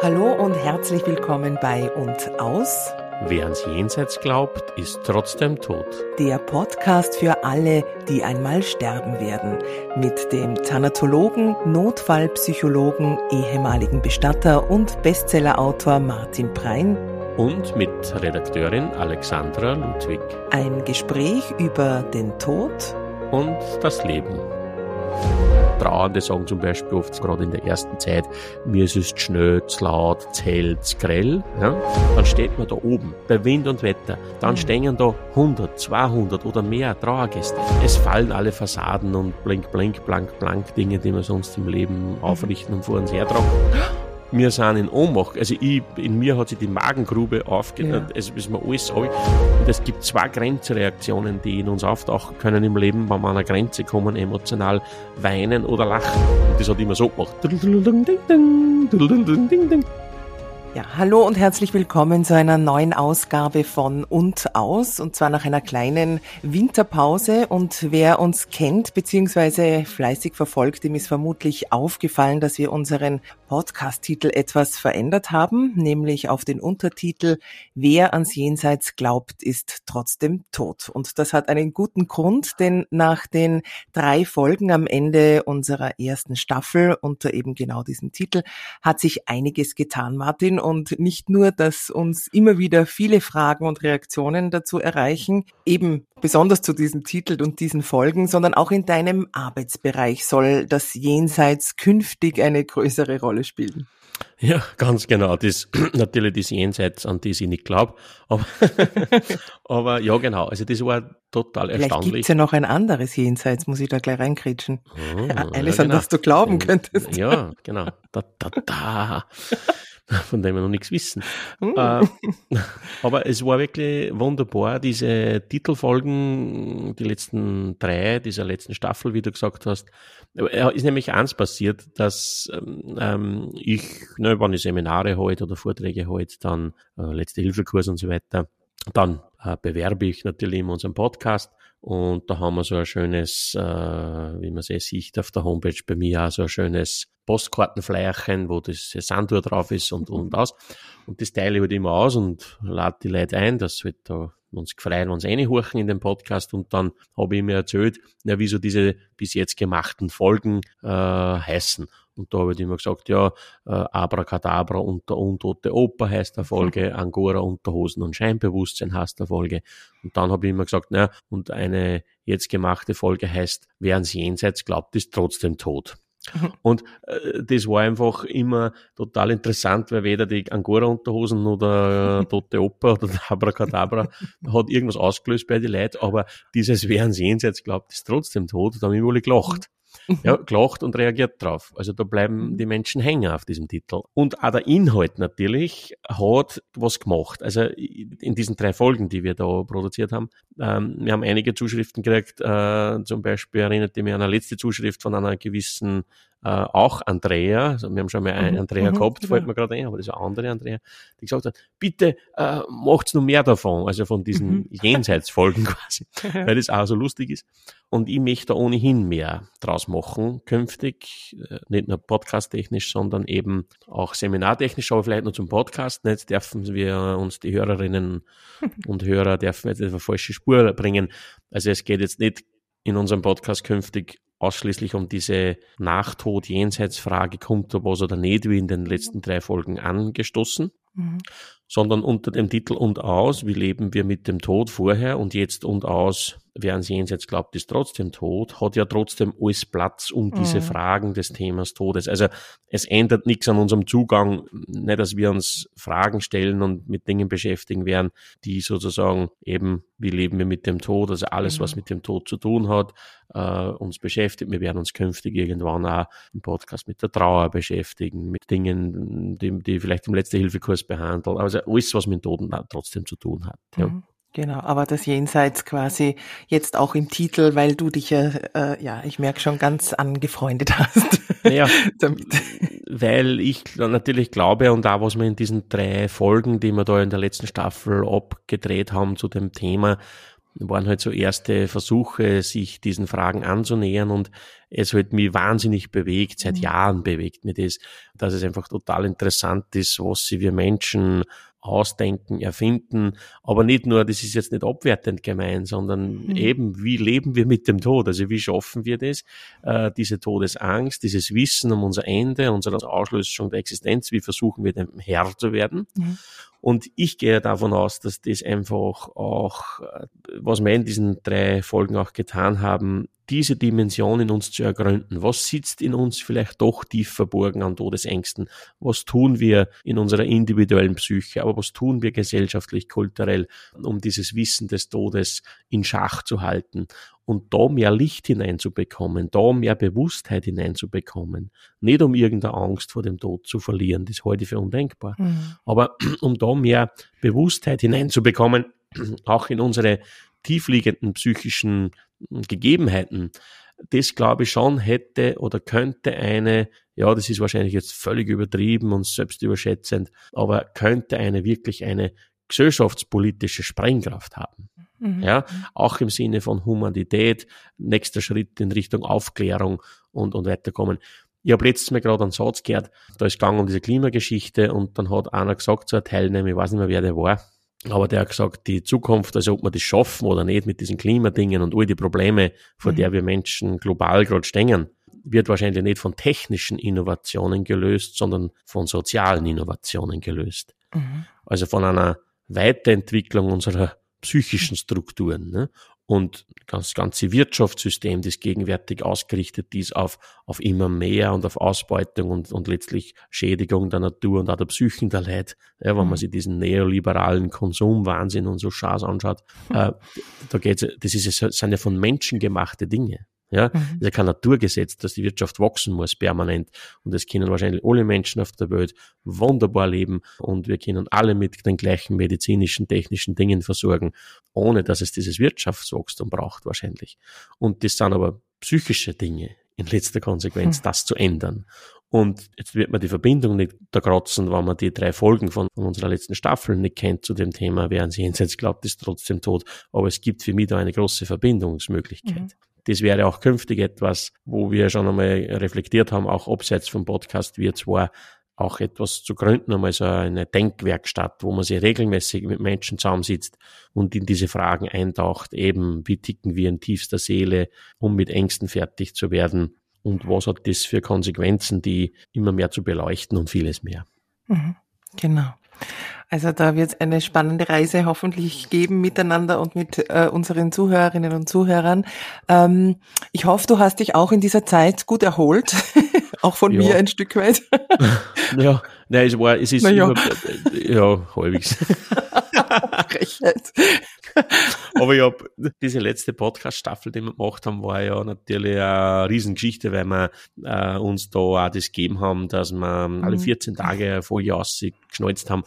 Hallo und herzlich willkommen bei Und Aus. Wer ans Jenseits glaubt, ist trotzdem tot. Der Podcast für alle, die einmal sterben werden. Mit dem Thanatologen, Notfallpsychologen, ehemaligen Bestatter und Bestsellerautor Martin Prein. Und mit Redakteurin Alexandra Ludwig. Ein Gespräch über den Tod und das Leben. Trauernde sagen zum Beispiel oft, gerade in der ersten Zeit, mir ist es schnell, zu laut, zu grell. Ja? Dann steht man da oben, bei Wind und Wetter. Dann mhm. stehen da 100, 200 oder mehr Trauergäste. Es fallen alle Fassaden und blink, blink, blank, blank Dinge, die wir sonst im Leben mhm. aufrichten und vor uns hertragen wir sind in Ohnmacht. Also ich, in mir hat sich die Magengrube aufgenommen. Ja. Es ist mir alles Und es gibt zwei Grenzreaktionen, die in uns auftauchen können im Leben, wenn wir an eine Grenze kommen, emotional weinen oder lachen. Und das hat immer so gemacht. Ja, hallo und herzlich willkommen zu einer neuen Ausgabe von Und aus und zwar nach einer kleinen Winterpause und wer uns kennt bzw. fleißig verfolgt, dem ist vermutlich aufgefallen, dass wir unseren Podcast-Titel etwas verändert haben, nämlich auf den Untertitel Wer ans Jenseits glaubt, ist trotzdem tot. Und das hat einen guten Grund, denn nach den drei Folgen am Ende unserer ersten Staffel unter eben genau diesem Titel hat sich einiges getan, Martin und nicht nur, dass uns immer wieder viele Fragen und Reaktionen dazu erreichen, eben besonders zu diesem Titel und diesen Folgen, sondern auch in deinem Arbeitsbereich soll das Jenseits künftig eine größere Rolle spielen. Ja, ganz genau. Das natürlich das Jenseits, an das ich nicht glaube. Aber, aber ja, genau. Also das war total Vielleicht erstaunlich. Gibt ja noch ein anderes Jenseits, muss ich da gleich reinkritschen. Oh, Eines, ja, genau. an das du glauben könntest. Ja, genau. Da, da, da. von dem wir noch nichts wissen. Mm. Äh, aber es war wirklich wunderbar, diese Titelfolgen, die letzten drei dieser letzten Staffel, wie du gesagt hast. Ist nämlich eins passiert, dass ähm, ich, ne, wenn ich Seminare halte oder Vorträge halte, dann äh, letzte Hilfekurs und so weiter, dann äh, bewerbe ich natürlich in unserem Podcast und da haben wir so ein schönes, äh, wie man es sieht auf der Homepage bei mir, auch so ein schönes Postkartenfleierchen, wo das Sandur drauf ist und, und aus. Und das teile ich halt immer aus und lade die Leute ein, dass halt da uns gefreut, wenn sie reinhorchen in den Podcast und dann habe ich mir erzählt, ja, wieso diese bis jetzt gemachten Folgen äh, heißen. Und da habe ich immer gesagt, ja, äh, Abracadabra und der untote Oper heißt der Folge, Angora Unterhosen und Scheinbewusstsein heißt der Folge. Und dann habe ich immer gesagt, na, und eine jetzt gemachte Folge heißt, wer ans Jenseits glaubt, ist trotzdem tot. Und äh, das war einfach immer total interessant, weil weder die Angora-Unterhosen oder äh, Tote Oper oder Abracadabra hat irgendwas ausgelöst bei den Leuten, aber dieses Wer ans Jenseits glaubt, ist trotzdem tot, da haben wir alle gelacht ja, gelacht und reagiert drauf. Also da bleiben mhm. die Menschen hängen auf diesem Titel. Und auch der Inhalt natürlich hat was gemacht. Also in diesen drei Folgen, die wir da produziert haben, ähm, wir haben einige Zuschriften gekriegt, äh, zum Beispiel erinnert mich an eine letzte Zuschrift von einer gewissen äh, auch Andrea, also wir haben schon mal eine mhm. Andrea mhm, gehabt, fällt mir gerade ein, aber das ist eine andere Andrea, die gesagt hat, bitte äh, macht's noch mehr davon, also von diesen mhm. Jenseitsfolgen quasi, weil das auch so lustig ist. Und ich möchte da ohnehin mehr draus machen, künftig, äh, nicht nur podcasttechnisch, sondern eben auch seminartechnisch, aber vielleicht nur zum Podcast. Nicht dürfen wir uns die Hörerinnen und Hörer dürfen jetzt eine falsche Spur bringen. Also es geht jetzt nicht in unserem Podcast künftig ausschließlich um diese Nachtod-Jenseitsfrage, kommt da was oder nicht, wie in den letzten drei Folgen angestoßen, mhm. Sondern unter dem Titel und aus, wie leben wir mit dem Tod vorher und jetzt und aus, wer ans Jenseits glaubt, ist trotzdem tot, hat ja trotzdem alles Platz um diese mhm. Fragen des Themas Todes. Also es ändert nichts an unserem Zugang, nicht, dass wir uns Fragen stellen und mit Dingen beschäftigen werden, die sozusagen eben, wie leben wir mit dem Tod, also alles, mhm. was mit dem Tod zu tun hat, äh, uns beschäftigt. Wir werden uns künftig irgendwann auch im Podcast mit der Trauer beschäftigen, mit Dingen, die, die vielleicht im letzten Hilfekurs behandeln. Also alles, was mit dem Toten trotzdem zu tun hat. Ja. Mhm. Genau, aber das Jenseits quasi jetzt auch im Titel, weil du dich ja, äh, ja, ich merke schon ganz angefreundet hast. Ja, damit. weil ich natürlich glaube und auch was wir in diesen drei Folgen, die wir da in der letzten Staffel abgedreht haben zu dem Thema, waren halt so erste Versuche, sich diesen Fragen anzunähern und es hat mich wahnsinnig bewegt, seit mhm. Jahren bewegt mich das, dass es einfach total interessant ist, was sie wir Menschen ausdenken, erfinden, aber nicht nur, das ist jetzt nicht abwertend gemeint, sondern mhm. eben, wie leben wir mit dem Tod? Also wie schaffen wir das? Äh, diese Todesangst, dieses Wissen um unser Ende, unsere Auslösung der Existenz, wie versuchen wir dem Herr zu werden? Mhm. Und ich gehe davon aus, dass das einfach auch, äh, was wir in diesen drei Folgen auch getan haben, diese Dimension in uns zu ergründen. Was sitzt in uns vielleicht doch tief verborgen an Todesängsten? Was tun wir in unserer individuellen Psyche? Aber was tun wir gesellschaftlich, kulturell, um dieses Wissen des Todes in Schach zu halten? Und da mehr Licht hineinzubekommen, da mehr Bewusstheit hineinzubekommen. Nicht um irgendeine Angst vor dem Tod zu verlieren, das halte ich für undenkbar. Mhm. Aber um da mehr Bewusstheit hineinzubekommen, auch in unsere tiefliegenden psychischen Gegebenheiten, das glaube ich schon hätte oder könnte eine, ja, das ist wahrscheinlich jetzt völlig übertrieben und selbstüberschätzend, aber könnte eine wirklich eine gesellschaftspolitische Sprengkraft haben. Mhm. Ja, auch im Sinne von Humanität, nächster Schritt in Richtung Aufklärung und, und weiterkommen. Ich habe letztes Mal gerade einen Satz gehört, da ist gegangen um diese Klimageschichte und dann hat einer gesagt, so ein Teilnehmer, ich weiß nicht mehr, wer der war, aber der hat gesagt, die Zukunft, also ob wir das schaffen oder nicht mit diesen Klimadingen und all die Probleme, vor mhm. der wir Menschen global gerade stehen, wird wahrscheinlich nicht von technischen Innovationen gelöst, sondern von sozialen Innovationen gelöst. Mhm. Also von einer Weiterentwicklung unserer psychischen Strukturen. Ne? Und das ganze Wirtschaftssystem, das gegenwärtig ausgerichtet ist auf, auf immer mehr und auf Ausbeutung und, und letztlich Schädigung der Natur und auch der Psychen der Leid, ja, wenn man mhm. sich diesen neoliberalen Konsumwahnsinn und so Schaß anschaut, äh, da geht's, das ist, das sind ja von Menschen gemachte Dinge. Ja, mhm. ist ja kein Naturgesetz, dass die Wirtschaft wachsen muss permanent. Und es können wahrscheinlich alle Menschen auf der Welt wunderbar leben und wir können alle mit den gleichen medizinischen, technischen Dingen versorgen, ohne dass es dieses Wirtschaftswachstum braucht wahrscheinlich. Und das sind aber psychische Dinge in letzter Konsequenz, mhm. das zu ändern. Und jetzt wird man die Verbindung nicht da kratzen, wenn man die drei Folgen von, von unserer letzten Staffel nicht kennt zu dem Thema, während sie jenseits glaubt, ist trotzdem tot. Aber es gibt für mich da eine große Verbindungsmöglichkeit. Mhm das wäre auch künftig etwas, wo wir schon einmal reflektiert haben, auch abseits vom Podcast, wir zwar auch etwas zu gründen, einmal so eine Denkwerkstatt, wo man sich regelmäßig mit Menschen zusammensitzt und in diese Fragen eintaucht, eben wie ticken wir in tiefster Seele, um mit Ängsten fertig zu werden und was hat das für Konsequenzen, die immer mehr zu beleuchten und vieles mehr. Mhm, genau. Also da wird es eine spannende Reise hoffentlich geben miteinander und mit äh, unseren Zuhörerinnen und Zuhörern. Ähm, ich hoffe, du hast dich auch in dieser Zeit gut erholt, auch von ja. mir ein Stück weit. ja, nein, es war, es ist, ja, über, ja halbwegs. Frechheit. Aber ich hab, diese letzte Podcast-Staffel, die wir gemacht haben, war ja natürlich eine Riesengeschichte, weil wir äh, uns da auch das gegeben haben, dass wir mhm. alle 14 Tage eine Folie ausgeschnalzt haben.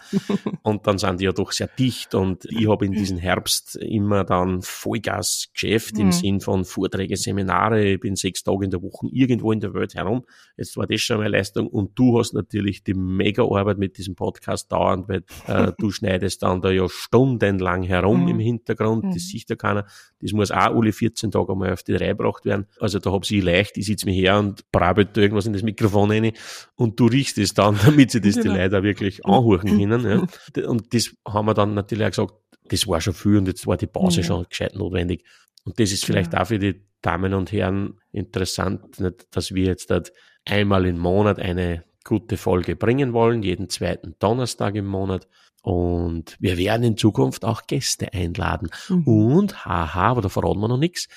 und dann sind die ja doch sehr dicht und ich habe in diesem Herbst immer dann Vollgas-Geschäft mhm. im Sinn von Vorträge, Seminare. Ich bin sechs Tage in der Woche irgendwo in der Welt herum. Jetzt war das schon eine Leistung und du hast natürlich die mega Arbeit mit diesem Podcast dauernd, weil äh, du schneidest dann da ja stundenlang herum mhm. im Hintergrund. Das mhm. sieht ja keiner. Das muss auch alle 14 Tage einmal auf die Reihe gebracht werden. Also da habe ich leicht, ich sitze mir her und brabbelt da irgendwas in das Mikrofon rein und du riechst es dann, damit sie das genau. die Leute auch wirklich anhören können. Ja. Und das haben wir dann natürlich auch gesagt, das war schon viel und jetzt war die Pause ja. schon gescheit notwendig. Und das ist vielleicht ja. auch für die Damen und Herren interessant, dass wir jetzt dort einmal im Monat eine gute Folge bringen wollen, jeden zweiten Donnerstag im Monat. Und wir werden in Zukunft auch Gäste einladen. Mhm. Und, haha, aber da verraten wir noch nichts.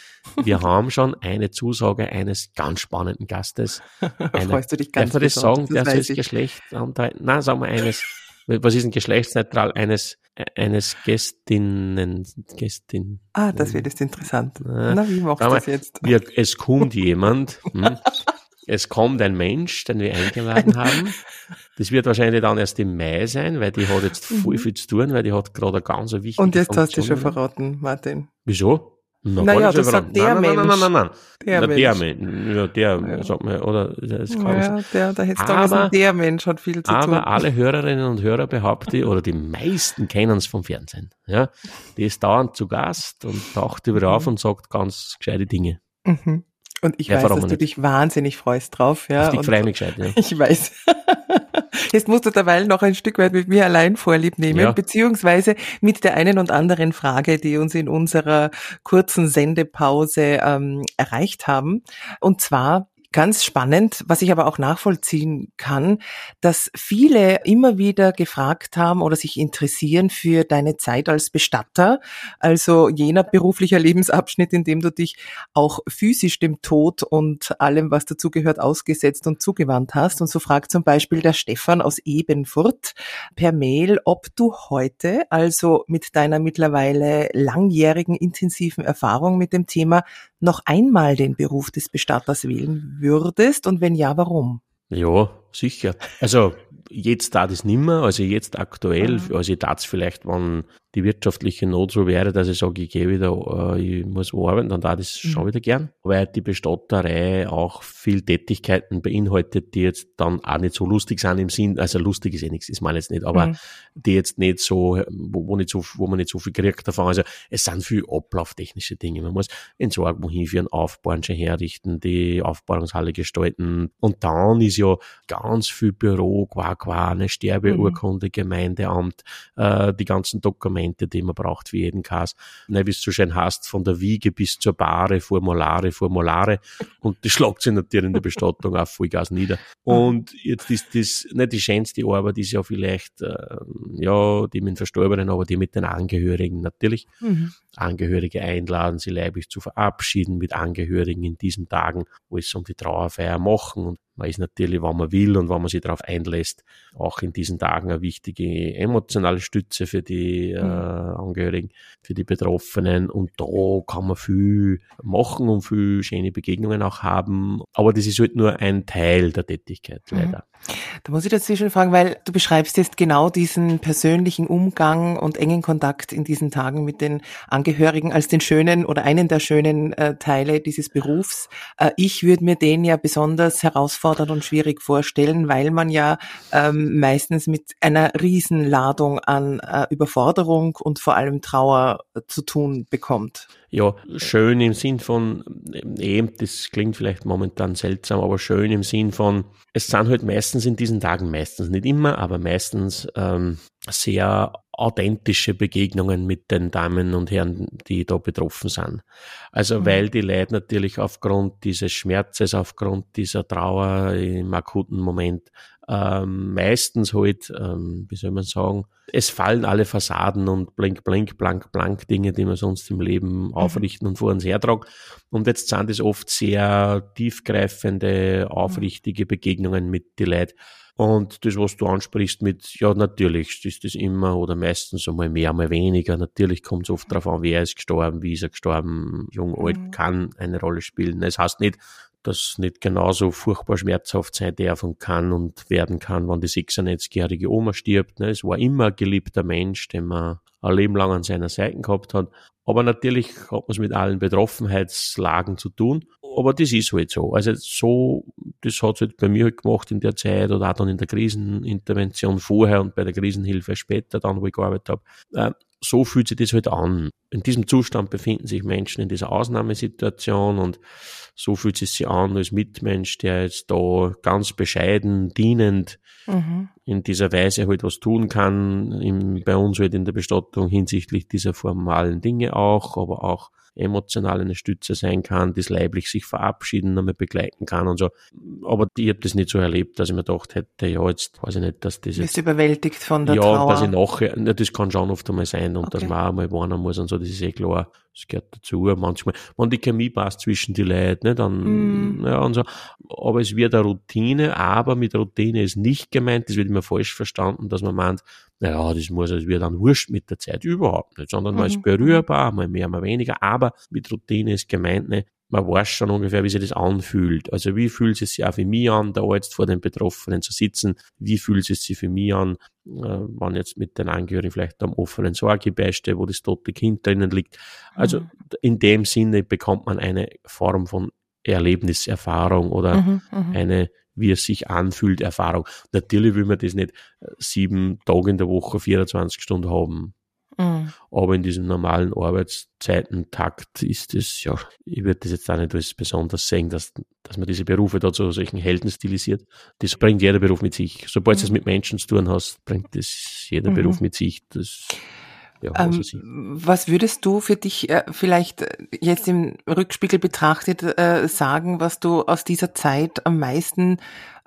Wir haben schon eine Zusage eines ganz spannenden Gastes. Eine, Freust du dich ganz Darf man das sagen? Das darf das Geschlecht andeuten? Nein, sagen wir eines, was ist ein geschlechtsneutral? Eines, eines Gästinnen, Gästin. Ah, das wird jetzt interessant. Na, wie machst du das jetzt? Wir, es kommt jemand, hm, es kommt ein Mensch, den wir eingeladen haben. Das wird wahrscheinlich dann erst im Mai sein, weil die hat jetzt voll mhm. viel zu tun, weil die hat gerade eine ganz wichtige Und jetzt Funktion. hast du schon verraten, Martin. Wieso? Na, naja, das sagt der nein, Mensch. Nein, nein, nein, nein, Der Na, Mensch. der Mensch. Ja, der, Ja. sagt man, oder, das kann Ja, der, da hätte Aber- sagen, der Mensch hat viel zu Aber tun. alle Hörerinnen und Hörer behaupte ich, oder die meisten kennen es vom Fernsehen. Ja, die ist dauernd zu Gast und taucht über auf und sagt ganz gescheite Dinge. Mhm. Und ich Ja, weiß, dass du nicht? dich wahnsinnig freust drauf. Ja, und freue mich gescheit, ja. Ich weiß. Jetzt musst du derweil noch ein Stück weit mit mir allein Vorlieb nehmen, Ja. beziehungsweise mit der einen und anderen Frage, die uns in unserer kurzen Sendepause ähm, erreicht haben. Und zwar ganz spannend, was ich aber auch nachvollziehen kann, dass viele immer wieder gefragt haben oder sich interessieren für deine Zeit als Bestatter, also jener beruflicher Lebensabschnitt, in dem du dich auch physisch dem Tod und allem, was dazugehört, ausgesetzt und zugewandt hast. Und so fragt zum Beispiel der Stefan aus Ebenfurt per Mail, ob du heute, also mit deiner mittlerweile langjährigen intensiven Erfahrung mit dem Thema, noch einmal den Beruf des Bestatters wählen würdest und wenn ja, warum? Ja, sicher. Also jetzt da das nimmer, also jetzt aktuell, Mhm. also ich tat es vielleicht, wenn die wirtschaftliche Not so wäre, dass ich sage, ich gehe wieder, äh, ich muss arbeiten, dann da das schon Mhm. wieder gern. Weil die Bestatterei auch viel Tätigkeiten beinhaltet, die jetzt dann auch nicht so lustig sind im Sinn, also lustig ist eh nichts, ist man jetzt nicht, aber Mhm. die jetzt nicht so, wo, wo, nicht so, wo man nicht so viel kriegt davon. Also es sind viel ablauftechnische Dinge. Man muss Entsorgung hinführen, aufbauen, schon herrichten, die Aufbahrungshalle gestalten. Und dann ist ja ganz viel Büro, qua qua, eine Sterbeurkunde, Gemeindeamt, äh, die ganzen Dokumente, die man braucht für jeden Kass. Ne, wie es so schön heißt, von der Wiege bis zur Bahre, Formulare, Formulare. Und das schlagt sich natürlich in der Bestattung auf Vollgas nieder. Und jetzt ist das nicht die schönste Arbeit, ist ja vielleicht, äh, ja, die mit den Verstorbenen, aber die mit den Angehörigen natürlich. Mhm. Angehörige einladen, sie leiblich zu verabschieden mit Angehörigen in diesen Tagen, wo es um die Trauerfeier machen. Und man ist natürlich, wenn man will und wenn man sich darauf einlässt, auch in diesen Tagen eine wichtige emotionale Stütze für die äh, Angehörigen, für die Betroffenen. Und da kann man viel machen und viel schöne Begegnungen auch haben. Aber das ist halt nur ein Teil der Tätigkeit, Mhm. leider. Da muss ich dazwischen fragen, weil du beschreibst jetzt genau diesen persönlichen Umgang und engen Kontakt in diesen Tagen mit den Angehörigen als den schönen oder einen der schönen äh, Teile dieses Berufs. Äh, ich würde mir den ja besonders herausfordernd und schwierig vorstellen, weil man ja ähm, meistens mit einer Riesenladung an äh, Überforderung und vor allem Trauer äh, zu tun bekommt. Ja, schön im Sinn von, eben, das klingt vielleicht momentan seltsam, aber schön im Sinn von, es sind halt meistens in diesen Tagen, meistens nicht immer, aber meistens ähm, sehr authentische Begegnungen mit den Damen und Herren, die da betroffen sind. Also Mhm. weil die Leute natürlich aufgrund dieses Schmerzes, aufgrund dieser Trauer im akuten Moment ähm, meistens halt, ähm, wie soll man sagen, es fallen alle Fassaden und blink, blink, blank, blank Dinge, die man sonst im Leben aufrichten und vor uns hertragen. Und jetzt sind es oft sehr tiefgreifende, aufrichtige Begegnungen mit die Leuten. Und das, was du ansprichst mit, ja, natürlich ist das immer oder meistens einmal mehr, einmal weniger. Natürlich kommt es oft darauf an, wer ist gestorben, wie ist er gestorben, jung, alt, Mhm. kann eine Rolle spielen. Es heißt nicht, dass nicht genauso furchtbar schmerzhaft sein darf und kann und werden kann, wenn die 96-jährige Oma stirbt. Ne? Es war immer ein geliebter Mensch, den man ein Leben lang an seiner Seite gehabt hat. Aber natürlich hat man es mit allen Betroffenheitslagen zu tun. Aber das ist halt so. Also so, das hat es halt bei mir halt gemacht in der Zeit oder auch dann in der Krisenintervention vorher und bei der Krisenhilfe später, dann wo ich gearbeitet habe. Äh, so fühlt sich das halt an. In diesem Zustand befinden sich Menschen in dieser Ausnahmesituation und so fühlt es sich an als Mitmensch, der jetzt da ganz bescheiden, dienend Mhm. in dieser Weise halt was tun kann, im, bei uns halt in der Bestattung hinsichtlich dieser formalen Dinge auch, aber auch emotional eine Stütze sein kann, das leiblich sich verabschieden, nochmal begleiten kann und so. Aber ich habe das nicht so erlebt, dass ich mir gedacht hätte, ja, jetzt weiß ich nicht, dass das Du jetzt überwältigt von der ja, Trauer. und dass ich nachher, ja, das kann schon oft einmal sein und dass Okay. man auch einmal warnen muss und so, das ist eh klar. Das gehört dazu. Manchmal, wenn die Chemie passt zwischen die Leuten, ne, dann, Mm. ja, und so. Aber es wird eine Routine, aber mit Routine ist nicht gemeint, das wird immer falsch verstanden, dass man meint, naja, das muss, es wird dann wurscht mit der Zeit überhaupt nicht, sondern man Mhm, ist berührbar, mal mehr, mal weniger, aber mit Routine ist gemeint, ne, man weiß schon ungefähr, wie sich das anfühlt. Also wie fühlt es sich auch für mich an, da jetzt vor den Betroffenen zu sitzen? Wie fühlt es sich für mich an, äh, wenn jetzt mit den Angehörigen vielleicht am offenen Sorgebeichte, wo das tote Kind drinnen liegt? Also mhm. in dem Sinne bekommt man eine Form von Erlebniserfahrung oder mhm, mhm, eine wie es sich anfühlt, Erfahrung. Natürlich will man das nicht äh, sieben Tage in der Woche, 24 Stunden haben. Mhm. Aber in diesem normalen Arbeitszeitentakt ist es, ja, ich würde das jetzt auch nicht als besonders sehen, dass, dass man diese Berufe da zu solchen Helden stilisiert. Das bringt jeder Beruf mit sich. Sobald mhm. du es mit Menschen zu tun hast, bringt das jeder mhm. Beruf mit sich. Das, ja, ähm, was würdest du für dich äh, vielleicht äh, jetzt im Rückspiegel betrachtet äh, sagen, was du aus dieser Zeit am meisten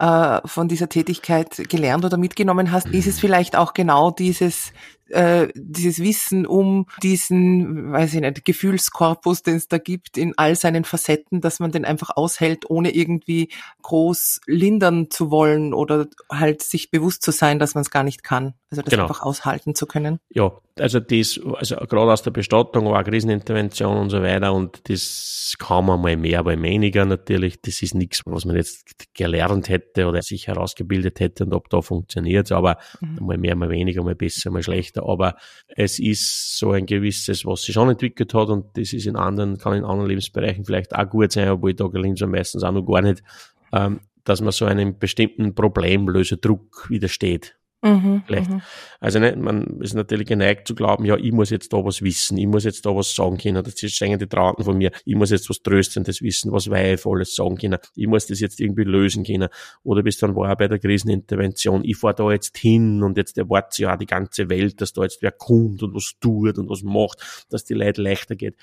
äh, von dieser Tätigkeit gelernt oder mitgenommen hast? Mhm. Ist es vielleicht auch genau dieses äh, dieses Wissen um diesen, weiß ich nicht, Gefühlskorpus, den es da gibt, in all seinen Facetten, dass man den einfach aushält, ohne irgendwie groß lindern zu wollen oder halt sich bewusst zu sein, dass man es gar nicht kann. Also das genau. einfach aushalten zu können. Ja, also das, also gerade aus der Bestattung war Krisenintervention und so weiter und das kann man mal mehr, aber weniger natürlich. Das ist nichts, was man jetzt gelernt hätte oder sich herausgebildet hätte und ob da funktioniert, aber mhm. mal mehr, mal weniger, mal besser, mal schlechter aber es ist so ein gewisses, was sich schon entwickelt hat und das ist in anderen, kann in anderen Lebensbereichen vielleicht auch gut sein, obwohl da gelingt es meistens auch noch gar nicht, ähm, dass man so einem bestimmten Problemlöserdruck widersteht. Mhm, vielleicht. Mhm. Also ne, man ist natürlich geneigt zu glauben, ja, ich muss jetzt da was wissen, ich muss jetzt da was sagen können, das ist die Trauten von mir, ich muss jetzt was Tröstendes wissen, was Weihevolles sagen können, ich muss das jetzt irgendwie lösen können. Oder bis dann war bei der Krisenintervention, ich fahr da jetzt hin und jetzt erwartet ja die ganze Welt, dass da jetzt wer kommt und was tut und was macht, dass die Leute leichter geht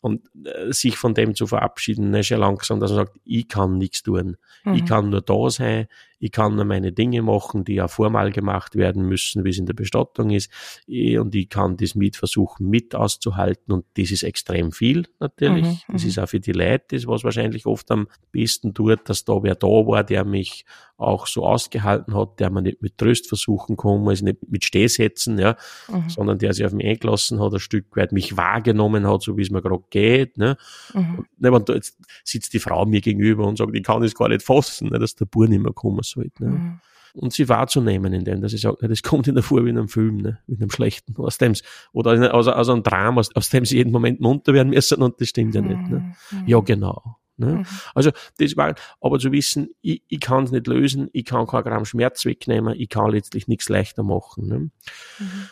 und äh, sich von dem zu verabschieden, ist ja langsam, dass man sagt, ich kann nichts tun. Mhm. Ich kann nur da sein, ich kann nur meine Dinge machen, die ja formal gemacht werden müssen, wie es in der Bestattung ist, und ich kann das mit versuchen, mit auszuhalten und das ist extrem viel natürlich. Mhm. Das ist mhm. auch für die Leute das, was wahrscheinlich oft am besten tut, dass da wer da war, der mich auch so ausgehalten hat, der man nicht mit Tröst versuchen kann, also nicht mit Stehsätzen, ja, mhm. sondern der sich auf mich eingelassen hat, ein Stück weit mich wahrgenommen hat, so wie es mir gerade geht, ne. Mhm. Und, ne, da jetzt sitzt die Frau mir gegenüber und sagt, ich kann das gar nicht fassen, ne, dass der Bur nicht mehr kommen sollte, ne. Mhm. Und sie wahrzunehmen, indem dass ich sage, das kommt in der Vor wie in einem Film, ne, in einem schlechten, aus dem oder aus, aus einem Drama, aus, aus dem sie jeden Moment munter werden müssen und das stimmt ja nicht, ne. Mhm. Ja, genau. Ne? Mhm. Also das war, aber zu wissen, ich, ich kann es nicht lösen, ich kann kein Gramm Schmerz wegnehmen, ich kann letztlich nichts leichter machen. Ne? Mhm.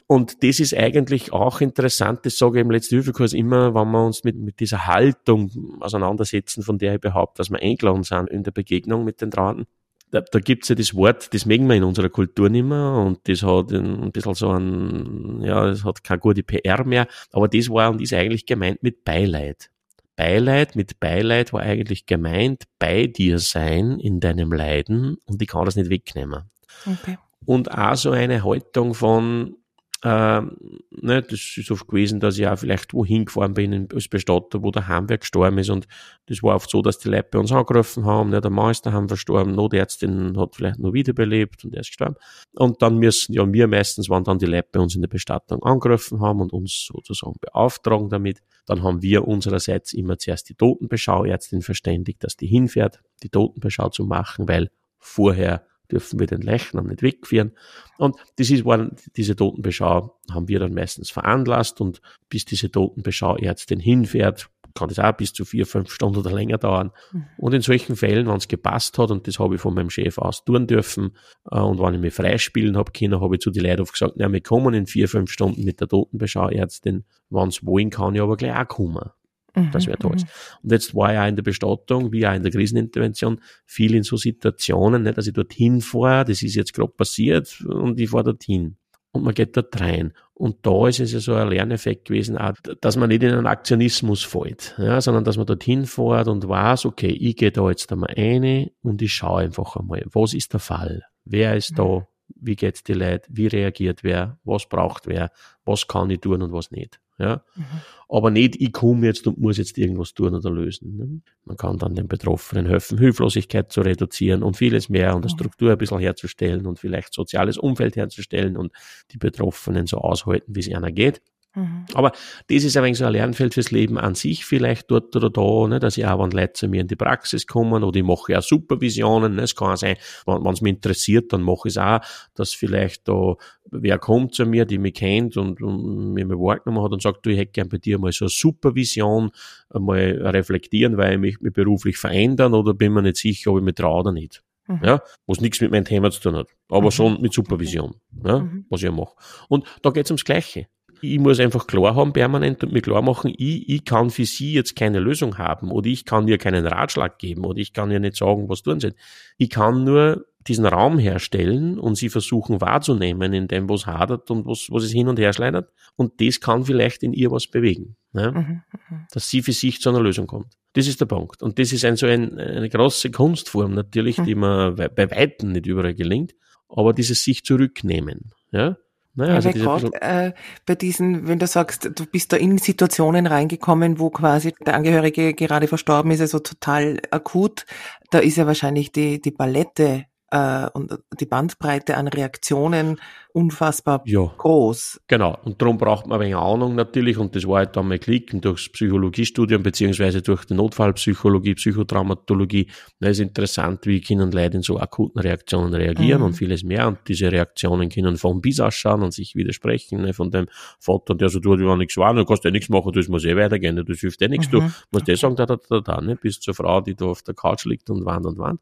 Und das ist eigentlich auch interessant, das sage ich im letzten Hilfekurs immer, wenn wir uns mit, mit dieser Haltung auseinandersetzen, von der ich behaupte, dass wir eingeladen sind in der Begegnung mit den Trauernden da, da gibt's ja das Wort, das mögen wir in unserer Kultur nicht mehr und das hat ein bisschen so ein, ja, das hat keine gute PR mehr, aber das war und ist eigentlich gemeint mit Beileid. Beileid mit Beileid war eigentlich gemeint, bei dir sein in deinem Leiden und ich kann das nicht wegnehmen. Okay. Und auch so eine Haltung von, äh, ne, das ist oft gewesen, dass ich auch vielleicht wohin gefahren bin als Bestatter, wo der Heimwerk gestorben ist und das war oft so, dass die Leute bei uns angerufen haben, ne, der Mann ist daheim verstorben, Notärztin hat vielleicht noch wiederbelebt und er ist gestorben. Und dann müssen ja wir meistens, waren dann die Leute bei uns in der Bestattung angerufen haben und uns sozusagen beauftragen damit, dann haben wir unsererseits immer zuerst die Totenbeschauärztin verständigt, dass die hinfährt, die Totenbeschau zu machen, weil vorher dürfen wir den Leichnam nicht wegführen. Und das ist, waren, diese Totenbeschau haben wir dann meistens veranlasst und bis diese Totenbeschauärztin hinfährt, kann das auch bis zu vier, fünf Stunden oder länger dauern. Mhm. Und in solchen Fällen, wenn es gepasst hat, und das habe ich von meinem Chef aus tun dürfen, äh, und wenn ich mich freispielen habe können, habe ich zu den Leuten oft gesagt, na, wir kommen in vier, fünf Stunden mit der Totenbeschauärztin, wenn es wollen, kann ich aber gleich auch kommen. Mhm, das wäre toll. Mhm. Und jetzt war ja in der Bestattung, wie auch in der Krisenintervention, viel in so Situationen, nicht, dass ich dorthin fahre, das ist jetzt gerade passiert und ich fahre dorthin. Und man geht dort rein. Und da ist es ja so ein Lerneffekt gewesen, auch, dass man nicht in einen Aktionismus fällt, ja, sondern dass man dorthin fährt und weiß, okay, ich gehe da jetzt einmal rein und ich schaue einfach einmal, was ist der Fall? Wer ist da? Mhm. Wie geht's die Leute? Wie reagiert wer? Was braucht wer? Was kann ich tun und was nicht? Ja? Mhm. Aber nicht, ich komme jetzt und muss jetzt irgendwas tun oder lösen. Ne? Man kann dann den Betroffenen helfen, Hilflosigkeit zu reduzieren und vieles mehr und eine. Struktur ein bisschen herzustellen und vielleicht soziales Umfeld herzustellen und die Betroffenen so aushalten, wie es einer geht. Mhm. Aber das ist ein wenig so ein Lernfeld fürs Leben an sich vielleicht dort oder da, ne, dass ich auch, wenn Leute zu mir in die Praxis kommen oder ich mache ja Supervisionen, ne, es kann sein, wenn es mich interessiert, dann mache ich es auch, dass vielleicht da wer kommt zu mir, die mich kennt und, und mir mal wahrgenommen hat und sagt, du, ich hätte gern bei dir mal so eine Supervision, mal reflektieren, weil ich mich, mich beruflich verändern oder bin mir nicht sicher, ob ich mich traue oder nicht. Mhm. Ja, was nichts mit meinem Thema zu tun hat, aber mhm. schon mit Supervision, ja, mhm. was ich mache. Und da geht es ums Gleiche ich muss einfach klar haben permanent und mir klar machen, ich, ich kann für sie jetzt keine Lösung haben oder ich kann ihr keinen Ratschlag geben oder ich kann ihr nicht sagen, was tun sie. Ich kann nur diesen Raum herstellen und sie versuchen wahrzunehmen in dem, was hadert und was, was es hin und her schleudert. Und das kann vielleicht in ihr was bewegen. Ne? Mhm, mhm, dass sie für sich zu einer Lösung kommt. Das ist der Punkt. Und das ist ein, so ein, eine große Kunstform natürlich, mhm. die mir bei Weitem nicht überall gelingt. Aber dieses sich zurücknehmen. Ja? Naja, also gerade äh, bei diesen, wenn du sagst, du bist da in Situationen reingekommen, wo quasi der Angehörige gerade verstorben ist, also total akut, da ist ja wahrscheinlich die, die Palette äh, und die Bandbreite an Reaktionen unfassbar ja, groß. Genau, und darum braucht man ein wenig Ahnung natürlich, und das war halt dann mal klicken durchs Psychologiestudium, beziehungsweise durch die Notfallpsychologie, Psychotraumatologie. Da ist interessant, wie können Leute in so akuten Reaktionen reagieren mhm. und vieles mehr. Und diese Reaktionen können von bis ausschauen und sich widersprechen, ne, von dem Vater, der so tut, wie wenn nichts war, du kannst ja nichts machen, das muss eh weitergehen, ne, das hilft eh nichts, mhm. du musst eh sagen, da, da, da, da, ne, bis zur Frau, die da auf der Couch liegt und wand und wand.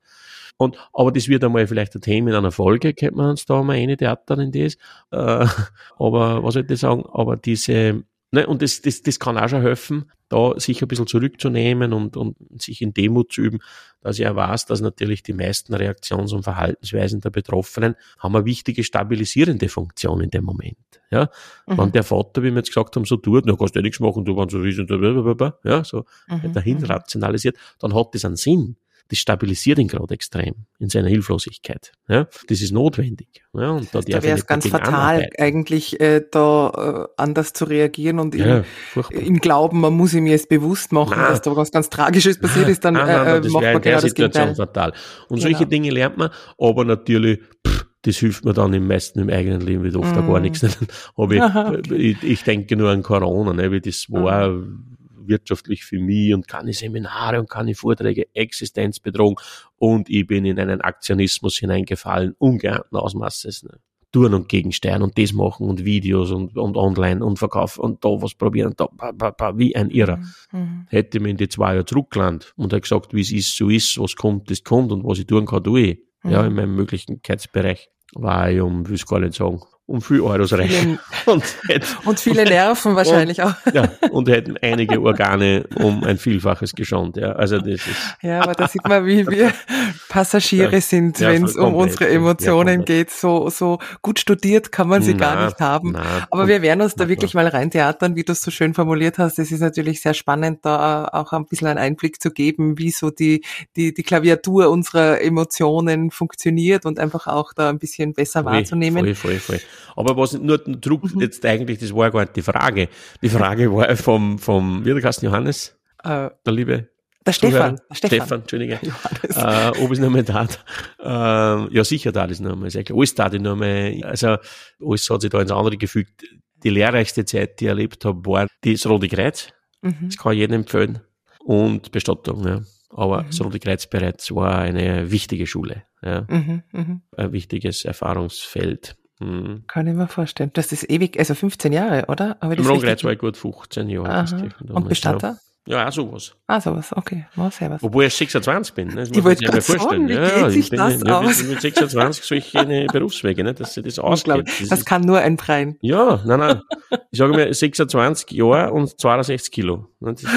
Und, aber das wird einmal vielleicht ein Thema in einer Folge, könnte man uns da mal eine Theater in das. Äh, aber was soll ich sagen? Aber diese, ne, und das, das, das kann auch schon helfen, da sich ein bisschen zurückzunehmen und, und sich in Demut zu üben, dass ich auch weiß, dass natürlich die meisten Reaktions- und Verhaltensweisen der Betroffenen haben eine wichtige stabilisierende Funktion in dem Moment. Ja, mhm. wenn der Vater, wie wir jetzt gesagt haben, so tut, na, kannst du eh nichts machen, du warst so riesen, ja, so mhm. dahin mhm. rationalisiert, dann hat das einen Sinn das stabilisiert ihn gerade extrem in seiner Hilflosigkeit. Ja, das ist notwendig. Ja, und da, da wäre es ganz fatal, anarbeiten. eigentlich äh, da äh, anders zu reagieren und ja, im, im, Glauben, man muss ihm jetzt bewusst machen, nein. dass da was ganz Tragisches passiert ist, dann nein, nein, nein, äh, macht man genau das Gegenteil. fatal. Und genau. solche Dinge lernt man, aber natürlich pff, das hilft mir dann im meisten im eigenen Leben wieder oft mm. auch gar nichts. Aber ich, ich, ich, denke nur an Corona, ne, wie das war, mm wirtschaftlich für mich und keine Seminare und keine Vorträge, Existenzbedrohung und ich bin in einen Aktionismus hineingefallen, ungeahnten Ausmaßes. Ne? Touren und Gegenstern und das machen und Videos und, und online und verkaufen und da was probieren, da, pa, pa, pa, wie ein Irrer. Mhm. mhm. Hätte mir in die zwei Jahre zurückgelandet und hat gesagt, wie es ist, so ist, was kommt, das kommt und was ich tun kann, tue ich. Mhm. Ja, in meinem Möglichkeitsbereich war ich um, will ich gar nicht sagen, um viel Euros rein. Und, und, viele Nerven wahrscheinlich und, auch. Ja, und hätten einige Organe um ein Vielfaches geschont. Ja, also das ist. Ja, aber da sieht man, wie wir Passagiere ja, sind, ja, wenn es um unsere Emotionen ja, geht. So, so gut studiert kann man sie na, gar nicht haben. Na, aber wir werden uns da wirklich mal rein theatern, wie du es so schön formuliert hast. Es ist natürlich sehr spannend, da auch ein bisschen einen Einblick zu geben, wie so die, die, die Klaviatur unserer Emotionen funktioniert und einfach auch da ein bisschen besser voll, wahrzunehmen. Voll, voll, voll. Aber was nur Druck mhm. jetzt eigentlich, das war gar nicht die Frage. Die Frage war vom, vom, wie der Johannes? Äh, der liebe der Stefan. Der Stefan, Stefan Entschuldige. Äh, ob es nochmal da äh, Ja, sicher da das nochmal. Sehr klar. Alles da die nochmal. Also, alles hat sich da ins andere gefügt. Die lehrreichste Zeit, die ich erlebt habe, war das Rote Kreuz. Mhm. Das kann ich jedem empfehlen. Und Bestattung, ja. Aber mhm. das Rote Kreuz bereits war eine wichtige Schule. Ja. Mhm, mh. Ein wichtiges Erfahrungsfeld. Mhm. Kann ich mir vorstellen. Das ist ewig, also 15 Jahre, oder? Aber Im Rundkreuz war ich gut 15 Jahre. Und Bestatter? Ja, auch sowas. Ah, sowas, okay. Mal servus. Obwohl ich 26 bin. Ne? Das ich wollte mir vorstellen. Sagen, wie ja, sich bin, das ja, aus? Mit 26 solche Berufswege, ne? dass sich das ausgeht. Das, das kann nur ein Freien. Ja, nein, nein. Ich sage mir 26 Jahre und 62 Kilo.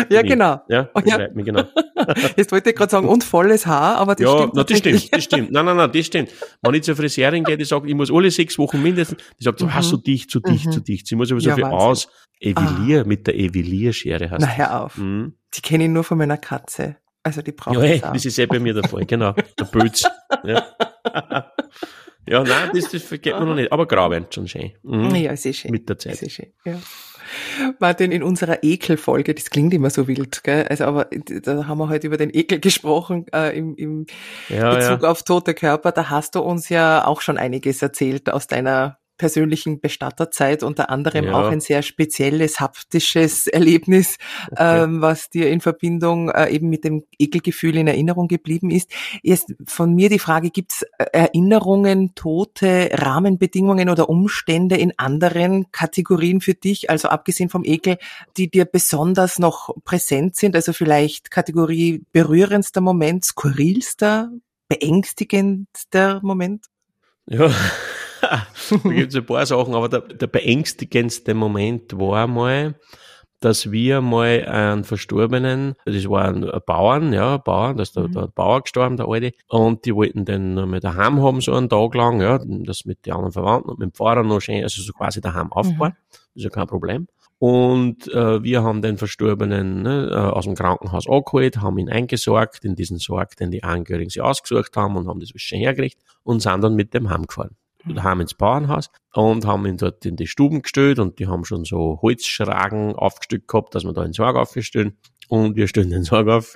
Ja, genau. Ja, oh, ja. Mich, genau. Jetzt wollte ich gerade sagen, und volles Haar, aber das ja, stimmt na, das stimmt, das stimmt. Nein, nein, nein, das stimmt. Wenn ich zur Friseurin gehe, die sagt, ich muss alle sechs Wochen mindestens, die sagt so, mhm. hast du dicht, zu dicht, mhm. zu dicht. Sie muss aber so ja, viel Wahnsinn. aus. Evilier, ah. mit der Evilierschere hast du. Na, hör auf. Mhm. Die kenne ich nur von meiner Katze. Also die braucht ja, hey, das ist ja bei mir der Fall, genau. Der Bötz. ja. ja, nein, das, das vergeht man noch nicht. Aber grau werden schon schön. Mhm. Ja, ist eh schön. Mit der Zeit. Ist eh schön, ja. Martin, in unserer Ekelfolge, das klingt immer so wild, gell? Also, aber da haben wir heute über den Ekel gesprochen, äh, im, im ja, Bezug ja. auf tote Körper. Da hast du uns ja auch schon einiges erzählt aus deiner persönlichen Bestatterzeit unter anderem ja. auch ein sehr spezielles haptisches Erlebnis, okay. ähm, was dir in Verbindung äh, eben mit dem Ekelgefühl in Erinnerung geblieben ist. Erst von mir die Frage, gibt es äh, Erinnerungen, Tote, Rahmenbedingungen oder Umstände in anderen Kategorien für dich, also abgesehen vom Ekel, die dir besonders noch präsent sind? Also vielleicht Kategorie berührendster Moment, skurrilster, beängstigendster Moment? Ja, da gibt es ein paar Sachen, aber der, der beängstigendste Moment war mal, dass wir mal einen Verstorbenen, das war ein Bauern, ja, Bauern, da ist der, der Bauer gestorben, der Alte, und die wollten den noch mal daheim haben, so einen Tag lang, ja, das mit den anderen Verwandten und mit dem Pfarrer noch schön, also so quasi daheim aufbauen, mhm. ist ja kein Problem. Und äh, wir haben den Verstorbenen ne, äh, aus dem Krankenhaus angeholt, haben ihn eingesorgt in diesen Sorg, den die Angehörigen sich ausgesucht haben und haben das schon hergerichtet und sind dann mit dem heimgefahren. Mhm. Daheim ins Bauernhaus und haben ihn dort in die Stuben gestellt und die haben schon so Holzschragen aufgestückt gehabt, dass wir da den Sorg aufstellen. Und wir stellen den Sorg auf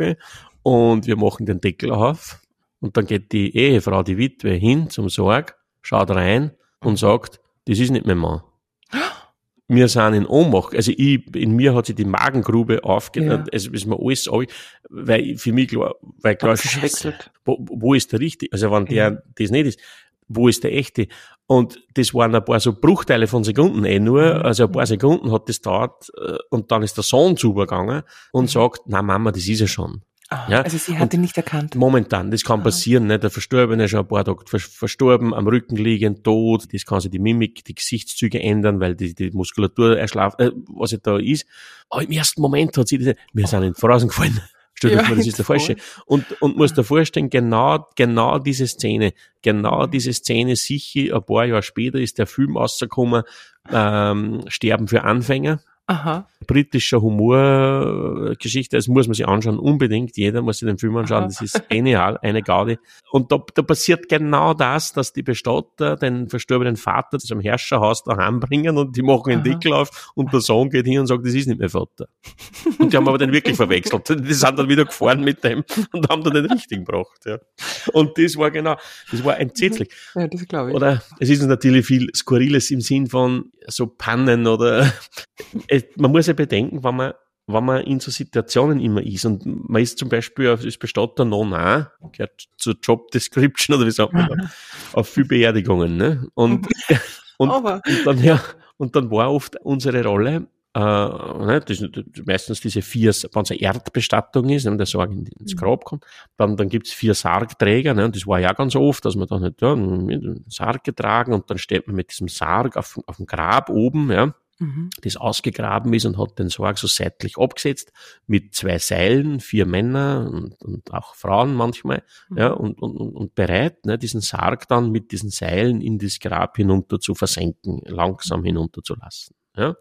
und wir machen den Deckel auf und dann geht die Ehefrau, die Witwe, hin zum Sorg, schaut rein und sagt, das ist nicht mein Mann wir sind in Ohnmacht. Also ich, in mir hat sich die Magengrube aufgenommen, ja. also ist mir alles, weil für mich klar, weil klar, Scheiße, wo, wo ist der richtige? Also wenn der ja. das nicht ist, wo ist der echte? Und das waren ein paar so Bruchteile von Sekunden eh nur, mhm. also ein paar Sekunden hat das dauert äh, und dann ist der Sohn zugegangen und mhm. sagt, na Mama, das ist ja schon. Ah, ja? Also sie hat ihn nicht erkannt. Momentan, das kann ah. passieren. Ne? Der Verstorbene ist schon ein paar Tage verstorben, am Rücken liegen, tot. Das kann sich die Mimik, die Gesichtszüge ändern, weil die, die Muskulatur erschlafen, äh, was ja da ist. Aber im ersten Moment hat sie diese, wir sind in Voraus gefallen. Stell dir ja, vor, das ist der falsche. Und, und musst dir vorstellen, genau, genau diese Szene, genau diese Szene sicher, ein paar Jahre später ist der Film rausgekommen, ähm, Sterben für Anfänger Aha. Britischer Humorgeschichte, das muss man sich anschauen, unbedingt. Jeder muss sich den Film anschauen, Aha. das ist genial, eine Gaudi. Und da, da passiert genau das, dass die Bestatter den verstorbenen Vater zum Herrscherhaus daheim bringen und die machen einen Deckel auf und der Sohn geht hin und sagt, das ist nicht mein Vater. Und die haben aber den wirklich verwechselt. Die sind dann wieder gefahren mit dem und haben dann den richtigen gebracht. Ja. Und das war genau, das war entsetzlich. Ja, das glaube ich. Oder es ist natürlich viel Skurriles im Sinn von so Pannen oder man muss ja bedenken, wenn man, wenn man in so Situationen immer ist und man ist zum Beispiel als Bestatter noch nah, gehört zur Job Description oder wie sagt man da, auf viel Beerdigungen, ne? Und, und, und dann, ja, und dann war oft unsere Rolle, äh, ne, das, meistens diese vier, wenn es eine Erdbestattung ist, wenn der Sarg ins Grab kommt, dann, dann gibt's vier Sargträger, ne, und das war ja ganz oft, dass man dann halt, ja, mit einem Sarg getragen und dann steht man mit diesem Sarg auf, auf dem Grab oben, ja, mhm. das ausgegraben ist und hat den Sarg so seitlich abgesetzt mit zwei Seilen, vier Männer und, und auch Frauen manchmal, mhm. ja, und, und, und bereit, ne, diesen Sarg dann mit diesen Seilen in das Grab hinunter zu versenken, langsam hinunterzulassen. Ja?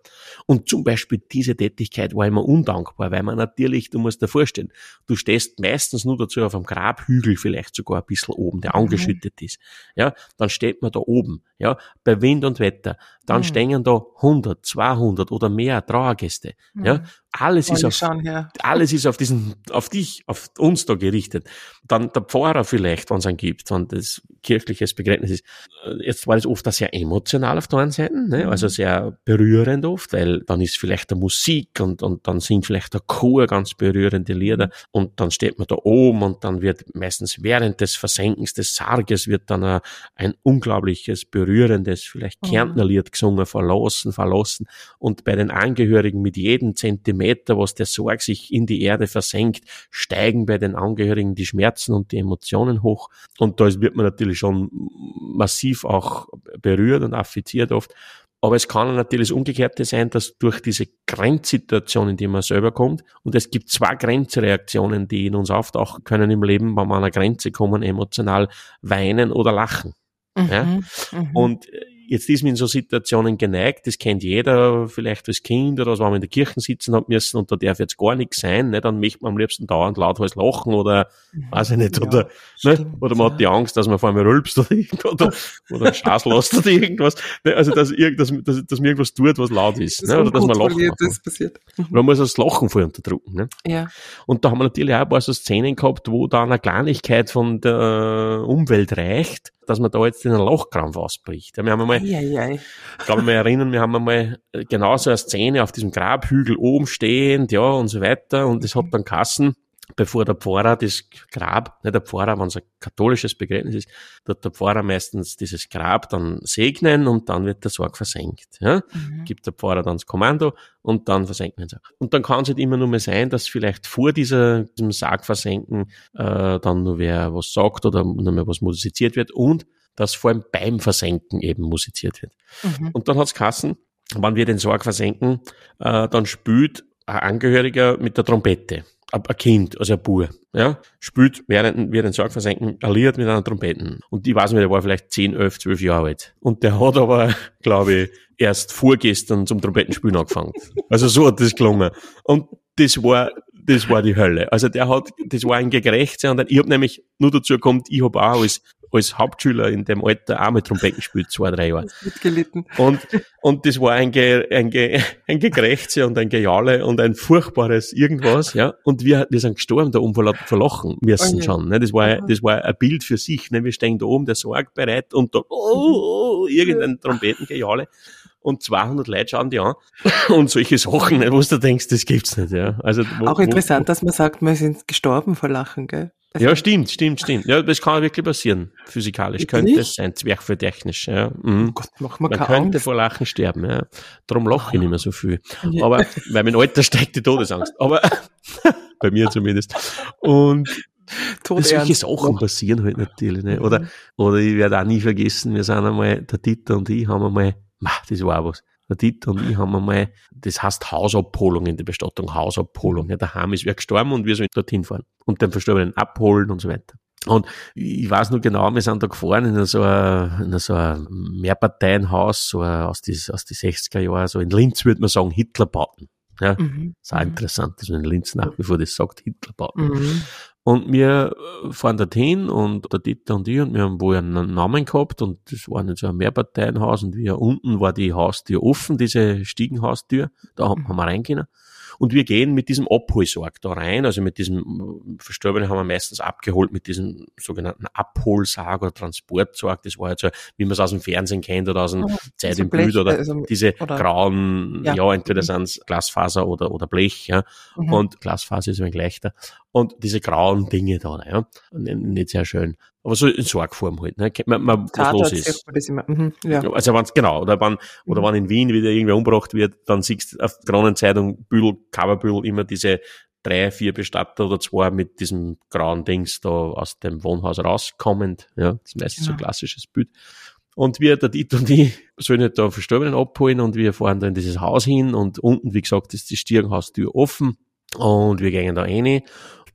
Und zum Beispiel diese Tätigkeit war immer undankbar, weil man natürlich, du musst dir vorstellen, du stehst meistens nur dazu auf einem Grabhügel, vielleicht sogar ein bisschen oben, der mhm. angeschüttet mhm. ist. Ja, dann steht man da oben, ja, bei Wind und Wetter. Dann mhm. stehen da 100, 200 oder mehr Trauergäste. Mhm. Ja, alles ist auf, alles ist auf diesen, auf dich, auf uns da gerichtet. Dann der Pfarrer vielleicht, wenn es einen gibt, wenn das kirchliches Begräbnis ist. Jetzt war das oft auch sehr emotional auf der einen Seite, ne? also mhm. sehr berührend oft, weil dann ist vielleicht der Musik und, und dann singt vielleicht der Chor ganz berührende Lieder mhm. und dann steht man da oben und dann wird meistens während des Versenkens des Sarges wird dann ein, ein unglaubliches, berührendes, vielleicht mhm. Kärntnerlied gesungen, verlassen, verlassen und bei den Angehörigen mit jedem Zentimeter Meter, was der Sorg sich in die Erde versenkt, steigen bei den Angehörigen die Schmerzen und die Emotionen hoch. Und da wird man natürlich schon massiv auch berührt und affiziert oft. Aber es kann natürlich das Umgekehrte sein, dass durch diese Grenzsituation, in die man selber kommt, und es gibt zwei Grenzreaktionen, die in uns auftauchen können im Leben, wenn wir an eine Grenze kommen, emotional weinen oder lachen. Mhm, ja? Mhm. Und Jetzt ist man in so Situationen geneigt, das kennt jeder, vielleicht als Kind oder so, wenn man in der Kirche sitzen hat müssen und da darf jetzt gar nichts sein, ne, dann möchte man am liebsten dauernd lauthals lachen oder, mhm. weiß ich nicht, ja, oder, ne, oder man ja. hat die Angst, dass man vor allem rülpst oder, oder, oder Schaß lässt oder irgendwas, ne, also, dass, dass, dass, dass man irgendwas tut, was laut ist, ne, oder dass man lachen das passiert. Mhm. man muss das Lachen voll unterdrücken, ne. Ja. Und da haben wir natürlich auch ein paar so Szenen gehabt, wo dann eine Kleinigkeit von der Umwelt reicht, dass man da jetzt in einen Lochkrampf ausbricht. Ja, wir haben einmal, ich kann mich mal erinnern, wir haben einmal genauso eine Szene auf diesem Grabhügel oben stehend, ja, und so weiter, und es hat dann Kassen, bevor der Pfarrer das Grab, nicht der Pfarrer, wenn es ein katholisches Begräbnis ist, wird der Pfarrer meistens dieses Grab dann segnen und dann wird der Sarg versenkt. Ja? Mhm. Gibt der Pfarrer dann das Kommando und dann versenkt man den Sarg. Und dann kann es halt immer nur mehr sein, dass vielleicht vor dieser, diesem Sarg versenken äh, dann nur wer was sagt oder nur mehr was musiziert wird und dass vor allem beim Versenken eben musiziert wird. Mhm. Und dann hat's Kassen, wenn wir den Sarg versenken, äh, dann spielt ein Angehöriger mit der Trompete. Ein Kind, also ein Bub, ja, spielt, während den Sarg versenken, Lied mit einer Trompete. Und ich weiß nicht, der war vielleicht 10, 11, 12 Jahre alt. Und der hat aber, glaube ich, erst vorgestern zum Trompetenspielen angefangen. Also so hat das gelungen. Und das war, das war die Hölle. Also der hat, das war ein Gekrächze und ich hab nämlich, nur dazu kommt, ich hab auch als, als Hauptschüler in dem Alter auch mit Trompeten gespielt, zwei, drei Jahre. Mitgelitten. Und, und das war ein, Ge, ein, Ge, ein Gekrächze und ein Gejale und ein furchtbares irgendwas, ja. Und wir, wir sind gestorben, da um vor, vor Lachen müssen Oh je. schon, ne. Das war, das war ein Bild für sich, ne. Wir stehen da oben, der Sarg bereit und da, oh, oh, irgendein Trompetengejale. Und 200 Leute schauen die an. Und solche Sachen, ne, wo du denkst, das gibt's nicht, ja. Also, wo, Auch interessant, dass man sagt, wir sind gestorben vor Lachen, gell? Ja, stimmt, stimmt, stimmt. Ja, das kann wirklich passieren, physikalisch. Wirklich? Könnte es sein, zwerchförtechnisch, ja. Mhm. Oh Gott, mach mal Man könnte Angst. vor Lachen sterben, ja. Darum lache ich nicht mehr so viel. Ja. Aber, weil mein Alter steigt die Todesangst. Aber, bei mir zumindest. Und Tod solche. Sachen passieren halt natürlich, ne. Oder, Mhm. oder ich werde auch nie vergessen, wir sind einmal, der Dieter und ich haben einmal, ma, das war was. Der Dieter und ich haben einmal, das heißt Hausabholung in der Bestattung, Hausabholung. Ja, daheim ist wer gestorben und wir sollen dorthin fahren. Und den Verstorbenen abholen und so weiter. Und ich weiß nur genau, wir sind da gefahren in so ein, in so ein Mehrparteienhaus, so ein, aus die, aus die 60er Jahren, so in Linz würde man sagen, Hitlerbauten. Ja, Mhm. ist auch interessant, dass man in Linz nach wie vor das sagt, Hitlerbauten. Mhm. Und wir äh, fahren dorthin und der Dieter und ich und wir haben wohl einen Namen gehabt und das war nicht so ein Mehrparteienhaus und wir unten war die Haustür offen, diese Stiegenhaustür, da haben haben wir reingehen. Und wir gehen mit diesem Abholsarg da rein, also mit diesem Verstorbenen haben wir meistens abgeholt mit diesem sogenannten Abholsarg oder Transportsarg. Das war halt so, wie man es aus dem Fernsehen kennt oder aus dem Oh, Zeit so im Blech, oder also- diese oder- grauen, ja, Ja. entweder sind es Glasfaser oder, oder Blech, ja. Mhm. Und Glasfaser ist ein leichter. Und diese grauen Dinge da, ja. Nicht sehr schön. Aber so in Sorgform halt, ne. Man, man, was los ist. das immer. Mhm. Ja. Also wenn's, genau, oder wann, oder Mhm. wann in Wien wieder irgendwer umgebracht wird, dann siehst du auf der Kronenzeitung, Büdel, Coverbüdel immer diese drei, vier Bestatter oder zwei mit diesem grauen Dings da aus dem Wohnhaus rauskommend. Ja, das ist meistens so ein Genau. klassisches Bild. Und wir, der Dieter und ich, sollen nicht da Verstorbenen abholen und wir fahren da in dieses Haus hin und unten, wie gesagt, ist die Stirnhaustür offen und wir gehen da rein.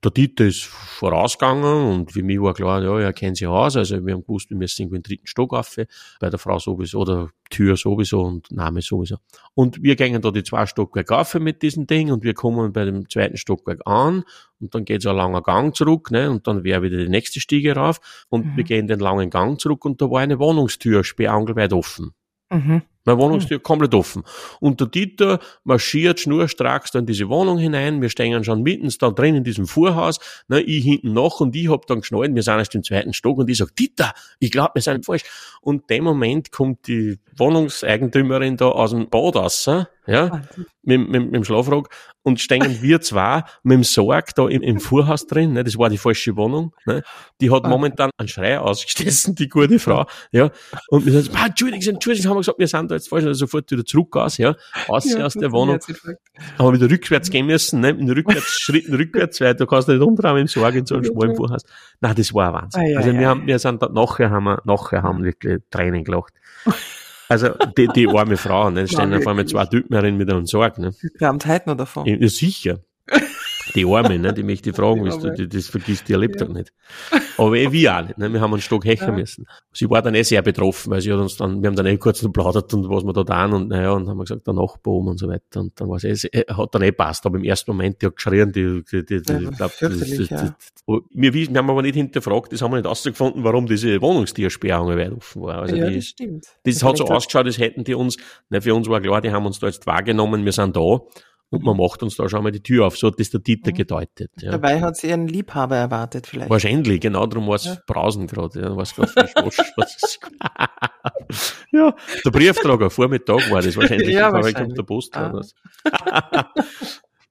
Der Dieter ist vorausgegangen und für mich war klar, ja, er kennt sich aus, also wir haben gewusst, wir müssen irgendwie in den dritten Stock rauf, bei der Frau sowieso, oder Tür sowieso und Name sowieso. Und wir gehen da die zwei Stockwerke rauf mit diesem Ding und wir kommen bei dem zweiten Stockwerk an und dann geht so ein langer Gang zurück, ne, und dann wäre wieder die nächste Stiege rauf und Mhm. wir gehen den langen Gang zurück und da war eine Wohnungstür sperrangelweit offen. Mhm. Meine Wohnungstür komplett offen. Und der Dieter marschiert schnurstracks da in diese Wohnung hinein. Wir stehen schon mitten da drin in diesem Vorhaus. Ne, ich hinten noch und ich hab dann geschnallt, wir sind erst im zweiten Stock und ich sag, Dieter, ich glaube, wir sind falsch. Und dem Moment kommt die Wohnungseigentümerin da aus dem Bad raus, ja, mit, mit, mit dem Schlafrock und stehen wir zwei mit dem Sarg da im, im Vorhaus drin, ne, das war die falsche Wohnung, ne, die hat momentan einen Schrei ausgestoßen, die gute Frau, ja, und wir sagen, ah, Entschuldigung, Entschuldigung, haben wir gesagt, wir sind da jetzt falsch, also sofort wieder zurück aus, ja, aus, Ja, aus der Wohnung, haben wir wieder rückwärts gehen müssen, ne, mit rückwärts, Schritten rückwärts, weil du kannst nicht umdrehen im Sarg in so einem Ja, schmalen ja. Vorhaus. Nein, das war ein Wahnsinn. Ei, ei, also wir ei. haben, wir sind da, nachher haben wir, nachher haben wir wirklich Tränen gelacht. Also, die, die arme Frau, ne, stehen Ja, auf einmal zwei Typen herin mit einem Sarg, ne. Die kramt heute noch davon. Ja, sicher. Die Arme, ne, die möchte ich fragen, Die weißt du, die, das vergisst die erlebt Ja. nicht. Aber eh wir auch nicht, ne, wir haben einen Stock hechen Ja. müssen. Sie war dann eh sehr betroffen, weil sie hat uns dann, wir haben dann eh kurz noch plaudert und was wir da tun und naja, und haben wir gesagt, der Nachbar um und so weiter und dann war es eh, eh, hat dann eh passt, aber im ersten Moment, die hat geschrien, die, die, die, die Ja, glaub, das, das, das, ja. das, wir, wissen- wir haben aber nicht hinterfragt, das haben wir nicht herausgefunden, warum diese Wohnungstiersperrung weit offen war. Also ja, die, das stimmt. das hat so ausgeschaut, als hätten die uns, ne, für uns war klar, die haben uns da jetzt wahrgenommen, wir sind da. Und man macht uns da schon mal die Tür auf. So hat das der Dieter mhm. gedeutet. Ja. Dabei hat sie ihren Liebhaber erwartet vielleicht. Wahrscheinlich, genau darum war es ja. Brausen gerade. Ja, ja, der Briefträger, Vormittag war das wahrscheinlich. ja, wahrscheinlich. der Post ah.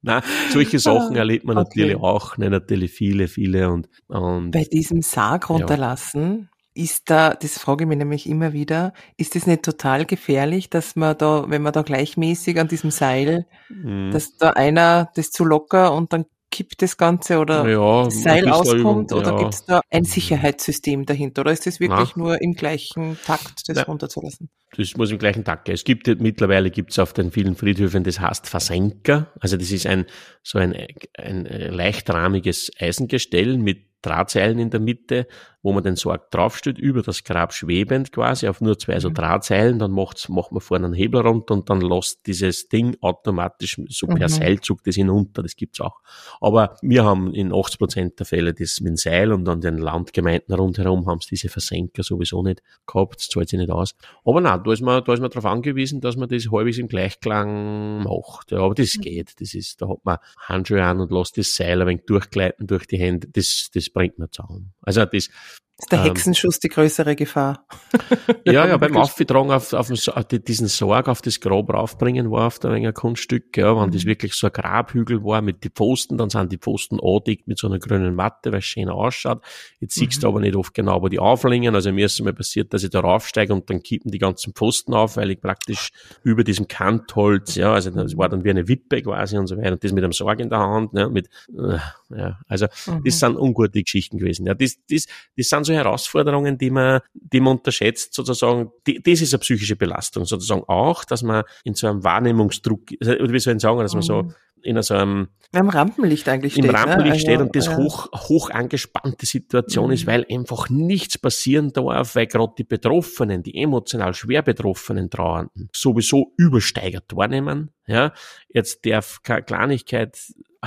Nein, solche Sachen ah, erlebt man okay. natürlich auch, ne, natürlich viele, viele und, und Bei diesem Sarg runterlassen. Ist da, das frage ich mich nämlich immer wieder, ist das nicht total gefährlich, dass man da, wenn man da gleichmäßig an diesem Seil, mhm. dass da einer das zu locker und dann kippt das Ganze oder ja, das Seil auskommt da, oder ja. gibt es da ein Sicherheitssystem dahinter oder ist das wirklich Na. nur im gleichen Takt, das ja. runterzulassen? Das muss im gleichen Takt gehen. Es gibt mittlerweile gibt es auf den vielen Friedhöfen, das heißt Versenker. Also das ist ein so ein, ein leichtrahmiges Eisengestell mit Drahtseilen in der Mitte, wo man den Sarg draufstellt, über das Grab schwebend quasi, auf nur zwei so mhm. Drahtseilen, dann macht's, macht man vorne einen Hebel runter und dann lässt dieses Ding automatisch so per mhm. Seilzug das hinunter, das gibt's auch. Aber wir haben in 80 Prozent der Fälle das mit dem Seil und an den Landgemeinden rundherum haben es diese Versenker sowieso nicht gehabt, das zahlt sich nicht aus. Aber nein, da ist man, da ist man darauf angewiesen, dass man das halbwegs im Gleichklang macht. Ja, aber das mhm. geht, das ist, da hat man Handschuhe an und lässt das Seil ein wenig durchgleiten durch die Hände, das, das bringt man zusammen. Also das, ist der ähm, Hexenschuss ähm, die größere Gefahr? ja, ja, beim Aufgetragen auf, auf, diesen Sorg auf das Grab raufbringen war auf der ein Kunststück, ja, wenn mhm. das wirklich so ein Grabhügel war mit den Pfosten, dann sind die Pfosten angedeckt mit so einer grünen Matte, weil es schön ausschaut. Jetzt mhm. siehst du aber nicht oft genau, wo die auflingen. Also mir ist es mal passiert, dass ich da raufsteige und dann kippen die ganzen Pfosten auf, weil ich praktisch über diesem Kantholz, ja, also das war dann wie eine Wippe quasi und so weiter, und das mit einem Sorg in der Hand, ja, mit, äh, ja, also mhm. das sind ungute Geschichten gewesen. Ja, das, das, das sind so Herausforderungen, die man, die man unterschätzt, sozusagen. Die, das ist eine psychische Belastung, sozusagen auch, dass man in so einem Wahrnehmungsdruck, oder wie soll ich sagen, dass man so mhm. in so einem im Rampenlicht eigentlich steht. Im ne? Rampenlicht ne? steht und das ja. hoch, hoch angespannte Situation mhm. ist, weil einfach nichts passieren darf, weil gerade die Betroffenen, die emotional schwer betroffenen Trauernden sowieso übersteigert wahrnehmen. Ja, jetzt darf keine Kleinigkeit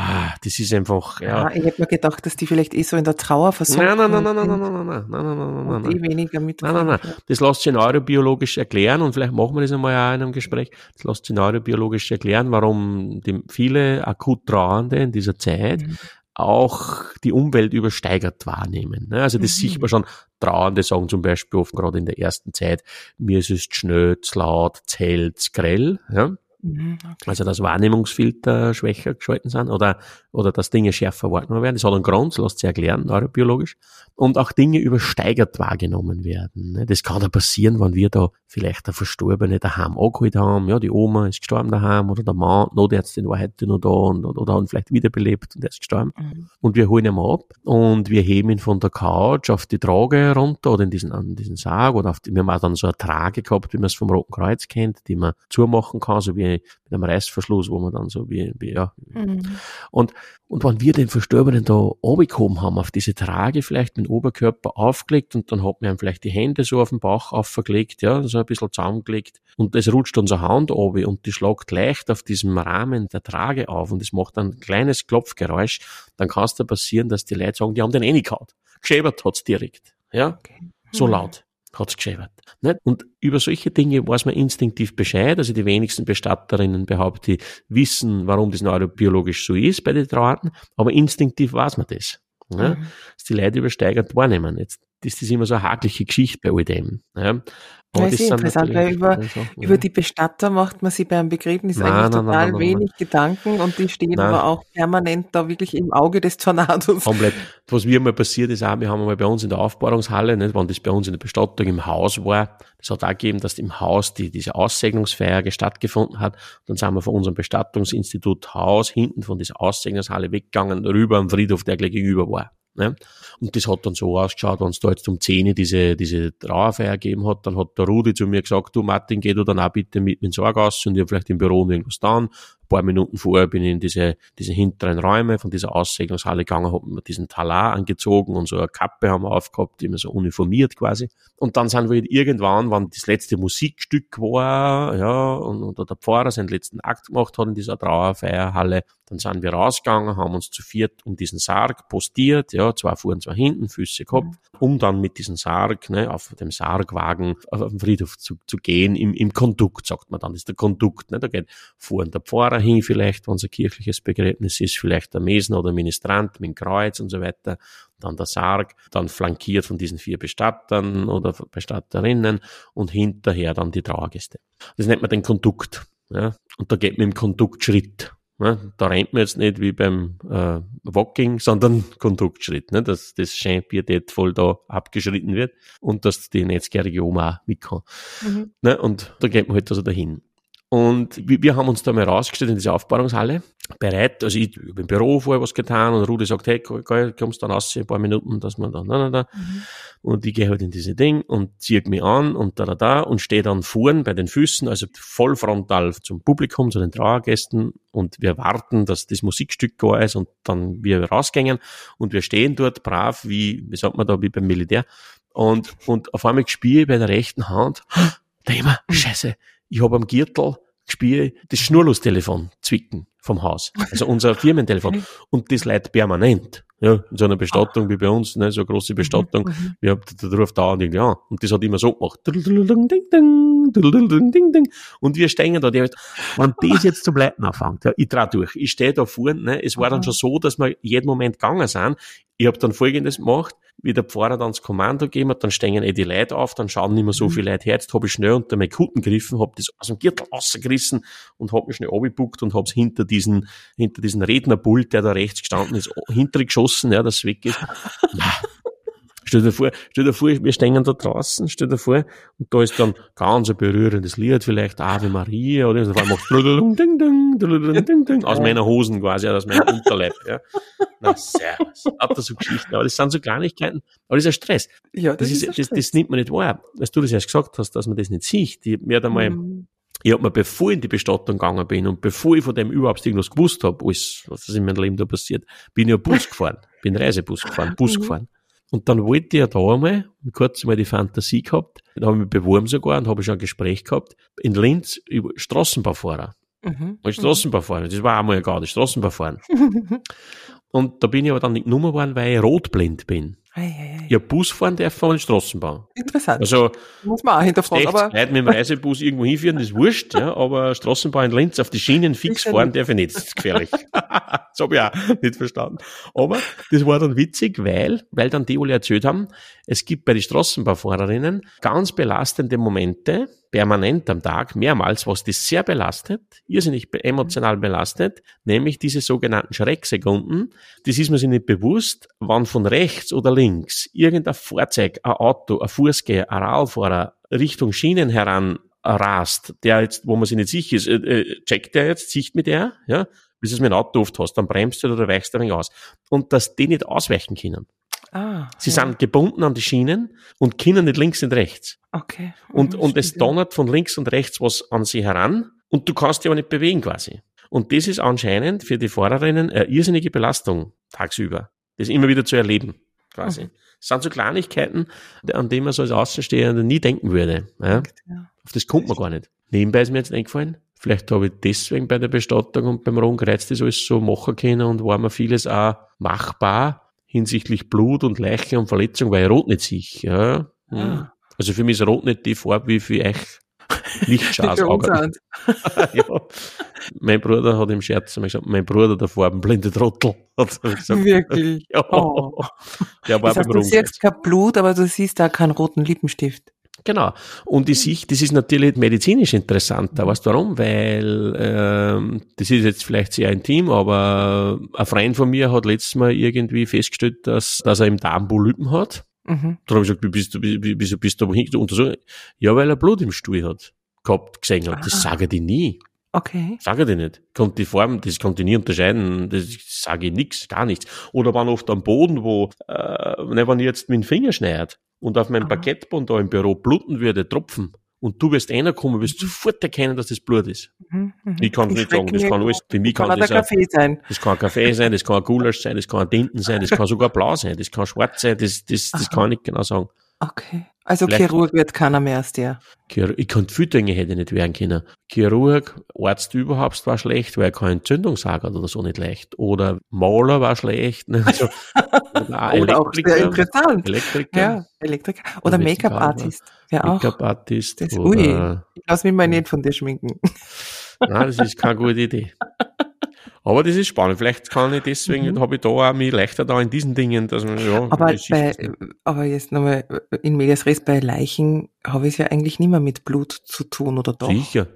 Ah, das ist einfach, ja. ja ich hätte mir gedacht, dass die vielleicht eh so in der Trauer versuchen. Nein, nein, nein, nein, nein, nein, nein, nein, nein, nein, nein, nein, nein. Eh weniger mit. Nein, nein, nein. Das lässt sich neurobiologisch erklären und vielleicht machen wir das einmal auch in einem Gespräch. Das lässt sich neurobiologisch erklären, warum die viele akut Trauernde in dieser Zeit mhm. auch die Umwelt übersteigert wahrnehmen. Also das mhm. sieht man schon. Trauernde sagen zum Beispiel oft gerade in der ersten Zeit, mir ist es schnell, zu laut, zu grell. Ja? Mhm, okay. Also dass Wahrnehmungsfilter schwächer geschalten sind oder, oder dass Dinge schärfer wahrgenommen werden. Das hat einen Grund, das lässt sich erklären, neurobiologisch. Und auch Dinge übersteigert wahrgenommen werden. Ne? Das kann da passieren, wenn wir da vielleicht der Verstorbene daheim angeholt haben. Ja, die Oma ist gestorben daheim oder der Mann, Notärztin war heute noch da und, oder haben vielleicht wiederbelebt und er ist gestorben. Mhm. Und wir holen ihn mal ab und wir heben ihn von der Couch auf die Trage runter oder in diesen, an diesen Sarg oder auf die, wir haben auch dann so eine Trage gehabt, wie man es vom Roten Kreuz kennt, die man zumachen kann, so wie mit einem Reißverschluss, wo man dann so wie, wie ja. Mhm. Und, und wenn wir den Verstorbenen da runtergehoben haben, auf diese Trage vielleicht mit Oberkörper aufgelegt und dann hat man vielleicht die Hände so auf den Bauch aufgelegt, ja, so ein bisschen zusammengelegt und es rutscht unsere Hand runter und die schlagt leicht auf diesem Rahmen der Trage auf und es macht ein kleines Klopfgeräusch, dann kann es da passieren, dass die Leute sagen, die haben den eh nicht gehabt. Geschäbert hat's direkt, ja, okay. so mhm. laut hat's geschäbert. Nicht? Und über solche Dinge weiß man instinktiv Bescheid. Also die wenigsten Bestatterinnen behaupte ich, wissen, warum das neurobiologisch so ist bei den Trauernden, aber instinktiv weiß man das. Ja? Mhm. Dass die Leute übersteigert wahrnehmen. Jetzt ist das immer so eine hakliche Geschichte bei all dem. Ja? Aber das ist interessant, weil über, also, über die Bestatter macht man sich beim Begräbnis nein, eigentlich nein, total nein, wenig Gedanken und die stehen aber auch permanent da wirklich im Auge des Tornados. Komplett. Was mir mal passiert ist auch, wir haben mal bei uns in der Aufbahrungshalle, nicht, wenn das bei uns in der Bestattung im Haus war, das hat auch gegeben, dass im Haus die, diese Aussegnungsfeier stattgefunden hat. Dann sind wir von unserem Bestattungsinstitut Haus hinten von dieser Aussegnungshalle weggegangen, rüber am Friedhof, der gleich gegenüber war. Ne? Und das hat dann so ausgeschaut, wenn es da jetzt um 10 diese, diese Trauerfeier gegeben hat, dann hat der Rudi zu mir gesagt, du Martin, geh du dann auch bitte mit Sorg aus und ich vielleicht im Büro irgendwas dann paar Minuten vorher bin ich in diese, diese hinteren Räume von dieser Aussegnungshalle gegangen, habe mir diesen Talar angezogen und so eine Kappe haben wir aufgehabt, immer so uniformiert quasi. Und dann sind wir irgendwann, wann das letzte Musikstück war, ja, und, und der Pfarrer seinen letzten Akt gemacht hat in dieser Trauerfeierhalle, dann sind wir rausgegangen, haben uns zu viert um diesen Sarg postiert, ja, zwei fuhren, zwei hinten, Füße, Kopf, um dann mit diesem Sarg, ne, auf dem Sargwagen auf den Friedhof zu, zu gehen, im, im Kondukt, sagt man dann, das ist der Kondukt, ne, da geht fuhren der Pfarrer hin, vielleicht, wenn es ein kirchliches Begräbnis ist, vielleicht der Mesen oder Ministrant mit dem Kreuz und so weiter, dann der Sarg, dann flankiert von diesen vier Bestattern oder Bestatterinnen und hinterher dann die Trauergäste. Das nennt man den Kondukt. Ja? Und da geht man im Konduktschritt. Ne? Da rennt man jetzt nicht wie beim äh, Walking, sondern Konduktschritt, ne? dass das schön pietätvoll da abgeschritten wird und dass die netzgärige Oma auch mit kann. Mhm. Ne? Und da geht man halt also dahin. Und wir haben uns da mal rausgestellt in diese Aufbahrungshalle, bereit, also ich habe im Büro vorher was getan und Rudi sagt, hey, kommst dann raus, ein paar Minuten, dass man dann, da, da, da. Mhm. Und ich gehe halt in diese Ding und ziehe mich an und da, da, da und stehe dann vorn bei den Füßen, also voll frontal zum Publikum, zu den Trauergästen. Und wir warten, dass das Musikstück da ist und dann wir rausgängen. Und wir stehen dort brav, wie, wie sagt man da, wie beim Militär. Und, und auf einmal spiele ich bei der rechten Hand, da immer, scheiße, ich habe am Gürtel gespielt, das Schnurlustelefon zwicken vom Haus. Also unser Firmentelefon. Und das leitet permanent. Ja, in so einer Bestattung ah. wie bei uns, ne, so eine große Bestattung. Mhm. mhm. Wir haben, da ruft dauernd irgendwie an. Und das hat immer so gemacht. Und wir stehen da, der, wenn das jetzt zum Leiten anfängt, ja, ich trau durch. Ich stehe da vorne, ne, es war dann schon so, dass wir jeden Moment gegangen sind. Ich habe dann Folgendes gemacht, wie der Pfarrer dann das Kommando gegeben hat, dann stehen eh die Leute auf, dann schauen nicht mehr so mhm. viele Leute her. Jetzt habe ich schnell unter meine Kutten gegriffen, habe das aus dem Gürtel rausgerissen und habe mich schnell abgebuckt und habe es hinter diesen, hinter diesen Rednerpult, der da rechts gestanden ist, hintergeschossen, ja, dass es weg ist. Stell dir vor, stell dir vor, wir stehen da draußen, stell dir vor, und da ist dann ganz ein berührendes Lied, vielleicht Ave Maria, oder so, macht ding, ding, ding, ding, aus meiner Hosen quasi, aus meinem Unterleib, ja. Na, servus. Hat da so Geschichten, aber das sind so Kleinigkeiten, aber das ist ein Stress. Ja, das, das ist, das, das nimmt man nicht wahr. Als du das erst gesagt hast, dass man das nicht sieht, die, mir hat einmal, mhm. Ich hab mir, bevor ich in die Bestattung gegangen bin und bevor ich von dem überhaupt irgendwas gewusst habe, alles, was in meinem Leben da passiert, bin ich ein Bus gefahren, bin Reisebus gefahren, Bus mhm. gefahren. Und dann wollte ich ja da einmal, kurz mal die Fantasie gehabt, da habe ich mich beworben sogar und habe schon ein Gespräch gehabt, in Linz über Straßenbaufahrer. Mhm. Und Straßenbaufahrer, das war einmal gar nicht Straßenbaufahren. und da bin ich aber dann nicht genommen worden, weil ich rotblind bin. Ei, ei, ei. Ja, Bus fahren darf man Straßenbahn. Interessant. Also, muss man auch hinterfragen. Aber Leute mit dem Reisebus irgendwo hinführen, das ist wurscht, ja, aber Straßenbahn in Linz auf die Schienen fix fahren darf ich nicht, das ist gefährlich. das habe ich auch nicht verstanden. Aber das war dann witzig, weil, weil dann die alle erzählt haben, es gibt bei den Straßenbahnfahrerinnen ganz belastende Momente, permanent am Tag, mehrmals, was das sehr belastet, irrsinnig emotional belastet, nämlich diese sogenannten Schrecksekunden. Das ist man sich nicht bewusst, wann von rechts oder links irgendein Fahrzeug, ein Auto, ein Fußgänger, ein Radfahrer Richtung Schienen heran rast, der jetzt, wo man sich nicht sicher ist, äh, äh, checkt der jetzt, sieht mit der, ja, bis es mit dem Auto oft hast, dann bremst du oder weichst du ein wenig aus. Und dass die nicht ausweichen können. Ah, Sie ja. sind gebunden an die Schienen und können nicht links und rechts. Okay. Und, und es donnert von links und rechts was an sie heran und du kannst dich aber nicht bewegen quasi. Und das ist anscheinend für die Fahrerinnen eine irrsinnige Belastung tagsüber. Das immer wieder zu erleben, quasi. Mhm. Das sind so Kleinigkeiten, an die man so als Außenstehender nie denken würde. Ja? Ja. Auf das kommt man gar nicht. Nebenbei ist mir jetzt eingefallen, vielleicht habe ich deswegen bei der Bestattung und beim Rundkreuz das alles so machen können und war mir vieles auch machbar hinsichtlich Blut und Leiche und Verletzung, weil rot nicht sehe. Ja? Hm. Ah. Also für mich ist rot nicht die Farbe wie für euch Lichtschasauge. ja. Mein Bruder hat im Scherz immer gesagt, mein Bruder der farbenblinde Trottel. Hat gesagt. Wirklich? ja. Oh. Der war das heißt, du siehst kein Blut, aber du siehst da keinen roten Lippenstift. Genau. Und die Sicht, das ist natürlich medizinisch interessanter. Weißt du warum? Weil ähm, das ist jetzt vielleicht sehr intim, aber ein Freund von mir hat letztes Mal irgendwie festgestellt, dass, dass er im Darm Polypen hat. Mhm. Dann habe ich gesagt, wie bist du, wie, wieso bist du aber untersucht? Ja, weil er Blut im Stuhl hat, gehabt, gesehen hat. Das ah. sage ich nie. Okay. Sage ich nicht. Kommt die Form, das konnte ich nie unterscheiden, das sage ich nichts, gar nichts. Oder waren oft am Boden, wo, äh, ne, wenn ich jetzt mit dem Finger schneidet und auf meinem Parkettband da im Büro bluten würde, tropfen, und du wirst reinkommen, wirst mhm. sofort erkennen, dass das Blut ist. Mhm, mh. Ich kann es nicht sagen, das kann alles, für mich kann, kann das ein Kaffee sein. Das kann ein Kaffee sein, das kann ein Gulasch sein, das kann ein Tinten sein, das kann sogar blau sein, das kann schwarz sein, das, das, das kann ich nicht genau sagen. Okay. Also Vielleicht Chirurg wird keiner mehr als der. Ich könnte viele Dinge hätte nicht werden können. Chirurg, Arzt überhaupt war schlecht, weil er keine Entzündung sagt oder so nicht leicht. Oder Maler war schlecht. Ne? Also, oder, oder auch sehr interessant. Elektriker. Ja, Elektriker. Oder Make-up-Artist. Ja, Make-up-Artist. Ui, ich lasse mich mal nicht von dir schminken. Nein, das ist keine gute Idee. Aber das ist spannend. Vielleicht kann ich deswegen, mhm. habe ich da auch mich leichter da in diesen Dingen, dass man, ja. Aber, bei, aber jetzt nochmal in Medias Res, bei Leichen habe ich es ja eigentlich nicht mehr mit Blut zu tun, oder doch? Sicher.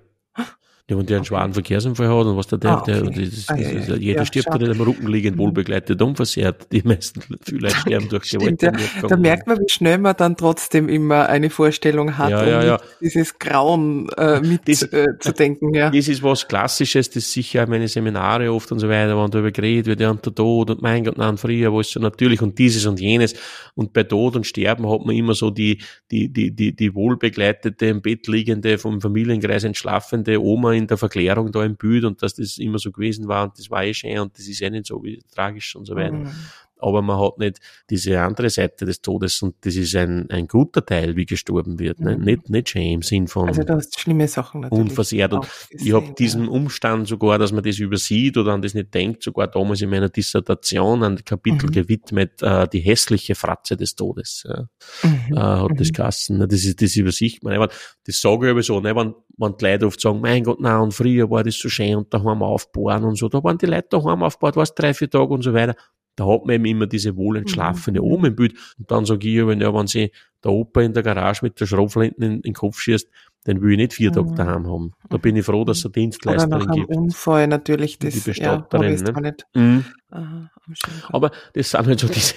Ja, wenn der einen okay. schweren Verkehrsunfall hat und was der, der, ah, okay. der das, ah, das, ja, jeder ja, stirbt ja nicht am Rücken liegend, wohlbegleitet, unversehrt. Die meisten vielleicht sterben durch Gewalt. Ja. Da merkt man, wie schnell man dann trotzdem immer eine Vorstellung hat, ja, ja, ja. dieses Grauen äh, mit das, äh, zu denken. Ja. Das ist was Klassisches, das sicher meine Seminare oft und so weiter, wenn darüber geredet wird, ja, und der Tod und mein Gott, nein, früher war es so natürlich und dieses und jenes. Und bei Tod und Sterben hat man immer so die, die, die, die, die wohlbegleitete, im Bett liegende, vom Familienkreis entschlafende Oma in der Verklärung da im Bild und dass das immer so gewesen war und das war eh schön und das ist eh nicht so wie tragisch und so weiter. Mhm aber man hat nicht diese andere Seite des Todes und das ist ein, ein guter Teil, wie gestorben wird. Ne? Mhm. Nicht, nicht im Sinn von also hast schlimme Sachen natürlich unversehrt. Und ich habe diesen Umstand sogar, dass man das übersieht oder an das nicht denkt, sogar damals in meiner Dissertation ein Kapitel mhm. gewidmet, äh, die hässliche Fratze des Todes. Ja. Mhm. Äh, hat das mhm. Gassen. Ne? Das ist das übersicht man. Das sage ich aber so, ne? wenn, wenn die Leute oft sagen, mein Gott, nein, und früher war das so schön und daheim aufbauen und so, da waren die Leute daheim aufgebaut, was drei, vier Tage und so weiter. Da hat man eben immer diese wohlentschlafene mhm. Oma im Bild. Und dann sage ich, wenn, ja, wenn sie der Opa in der Garage mit der Schrotflinte in, in den Kopf schießt, dann will ich nicht vier Tage mhm. daheim haben. Da bin ich froh, dass es eine Dienstleisterin Oder nach gibt. Unfall natürlich das, die Bestatterin. Ja, ne? Mhm. Aha, Aber das sind halt so diese,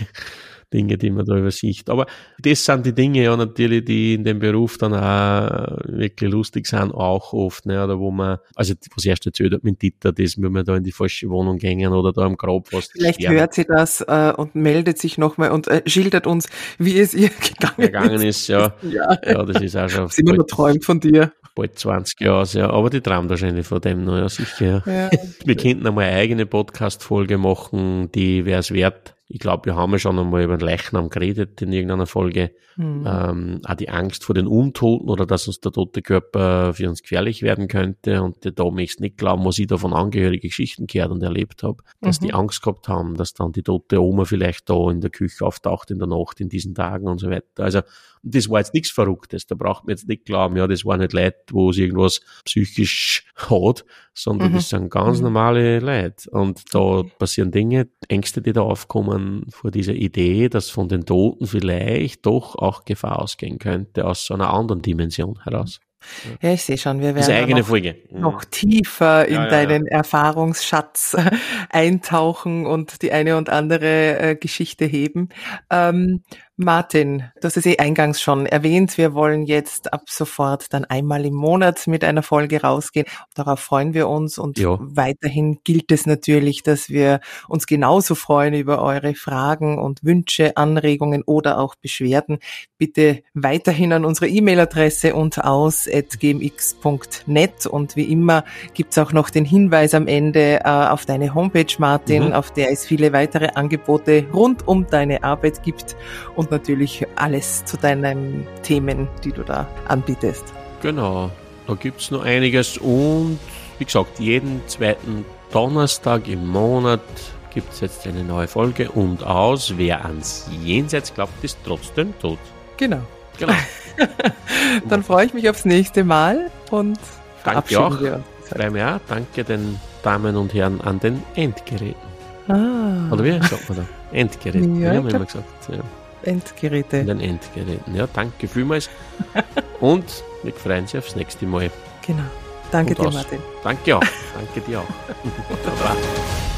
Dinge, die man da übersieht. Aber das sind die Dinge ja natürlich, die in dem Beruf dann auch wirklich lustig sind, auch oft, ne, oder wo man, also was erst erzählt hat mit Dieter, das, wenn wir da in die falsche Wohnung gehen oder da am Grab was. Vielleicht sterben. hört sie das äh, und meldet sich nochmal und äh, schildert uns, wie es ihr gegangen, gegangen ist. ist. Ja. ja. ja, das ist auch schon. Sie immer noch träumt von dir. Bald 20 Jahre, ja, aber die träumt wahrscheinlich von dem noch, ja, sicher. Ja. wir könnten einmal eine eigene Podcast-Folge machen, die wäre es wert, ich glaube, wir haben ja schon einmal über den Leichnam geredet in irgendeiner Folge. Mhm. Ähm, auch die Angst vor den Untoten oder dass uns der tote Körper für uns gefährlich werden könnte. Und da möchte nicht glauben, was ich da von angehörigen Geschichten gehört und erlebt habe, dass mhm. die Angst gehabt haben, dass dann die tote Oma vielleicht da in der Küche auftaucht in der Nacht in diesen Tagen und so weiter. Also das war jetzt nichts Verrücktes. Da braucht man jetzt nicht glauben, ja, das war nicht Leid, wo es irgendwas psychisch hat, sondern mhm. das sind ganz mhm. normale Leute. Und da passieren Dinge, Ängste, die da aufkommen vor dieser Idee, dass von den Toten vielleicht doch auch Gefahr ausgehen könnte aus so einer anderen Dimension heraus. Ja, ich sehe schon, wir werden noch, noch tiefer in ja, ja, deinen Erfahrungsschatz eintauchen und die eine und andere äh, Geschichte heben. Ähm, Martin, du hast es eh eingangs schon erwähnt. Wir wollen jetzt ab sofort dann einmal im Monat mit einer Folge rausgehen. Darauf freuen wir uns und ja. weiterhin gilt es natürlich, dass wir uns genauso freuen über eure Fragen und Wünsche, Anregungen oder auch Beschwerden. Bitte weiterhin an unsere E-Mail-Adresse und aus gmx.net und wie immer gibt's auch noch den Hinweis am Ende äh, auf deine Homepage, Martin, mhm. auf der es viele weitere Angebote rund um deine Arbeit gibt und und natürlich alles zu deinen Themen, die du da anbietest. Genau, da gibt es noch einiges und wie gesagt, jeden zweiten Donnerstag im Monat gibt es jetzt eine neue Folge und aus, wer ans Jenseits glaubt, ist trotzdem tot. Genau. Genau. Dann freue ich mich aufs nächste Mal und Danke auch. Wir uns. Danke den Damen und Herren an den Endgeräten. Ah. Oder wie sagt man da? Endgeräten. Ja, haben wir immer gesagt. Ja. Endgeräte. In den Endgeräten. Ja, danke vielmals. Und wir freuen uns aufs nächste Mal. Genau. Danke Und dir, aus. Martin. Danke auch. Danke dir auch.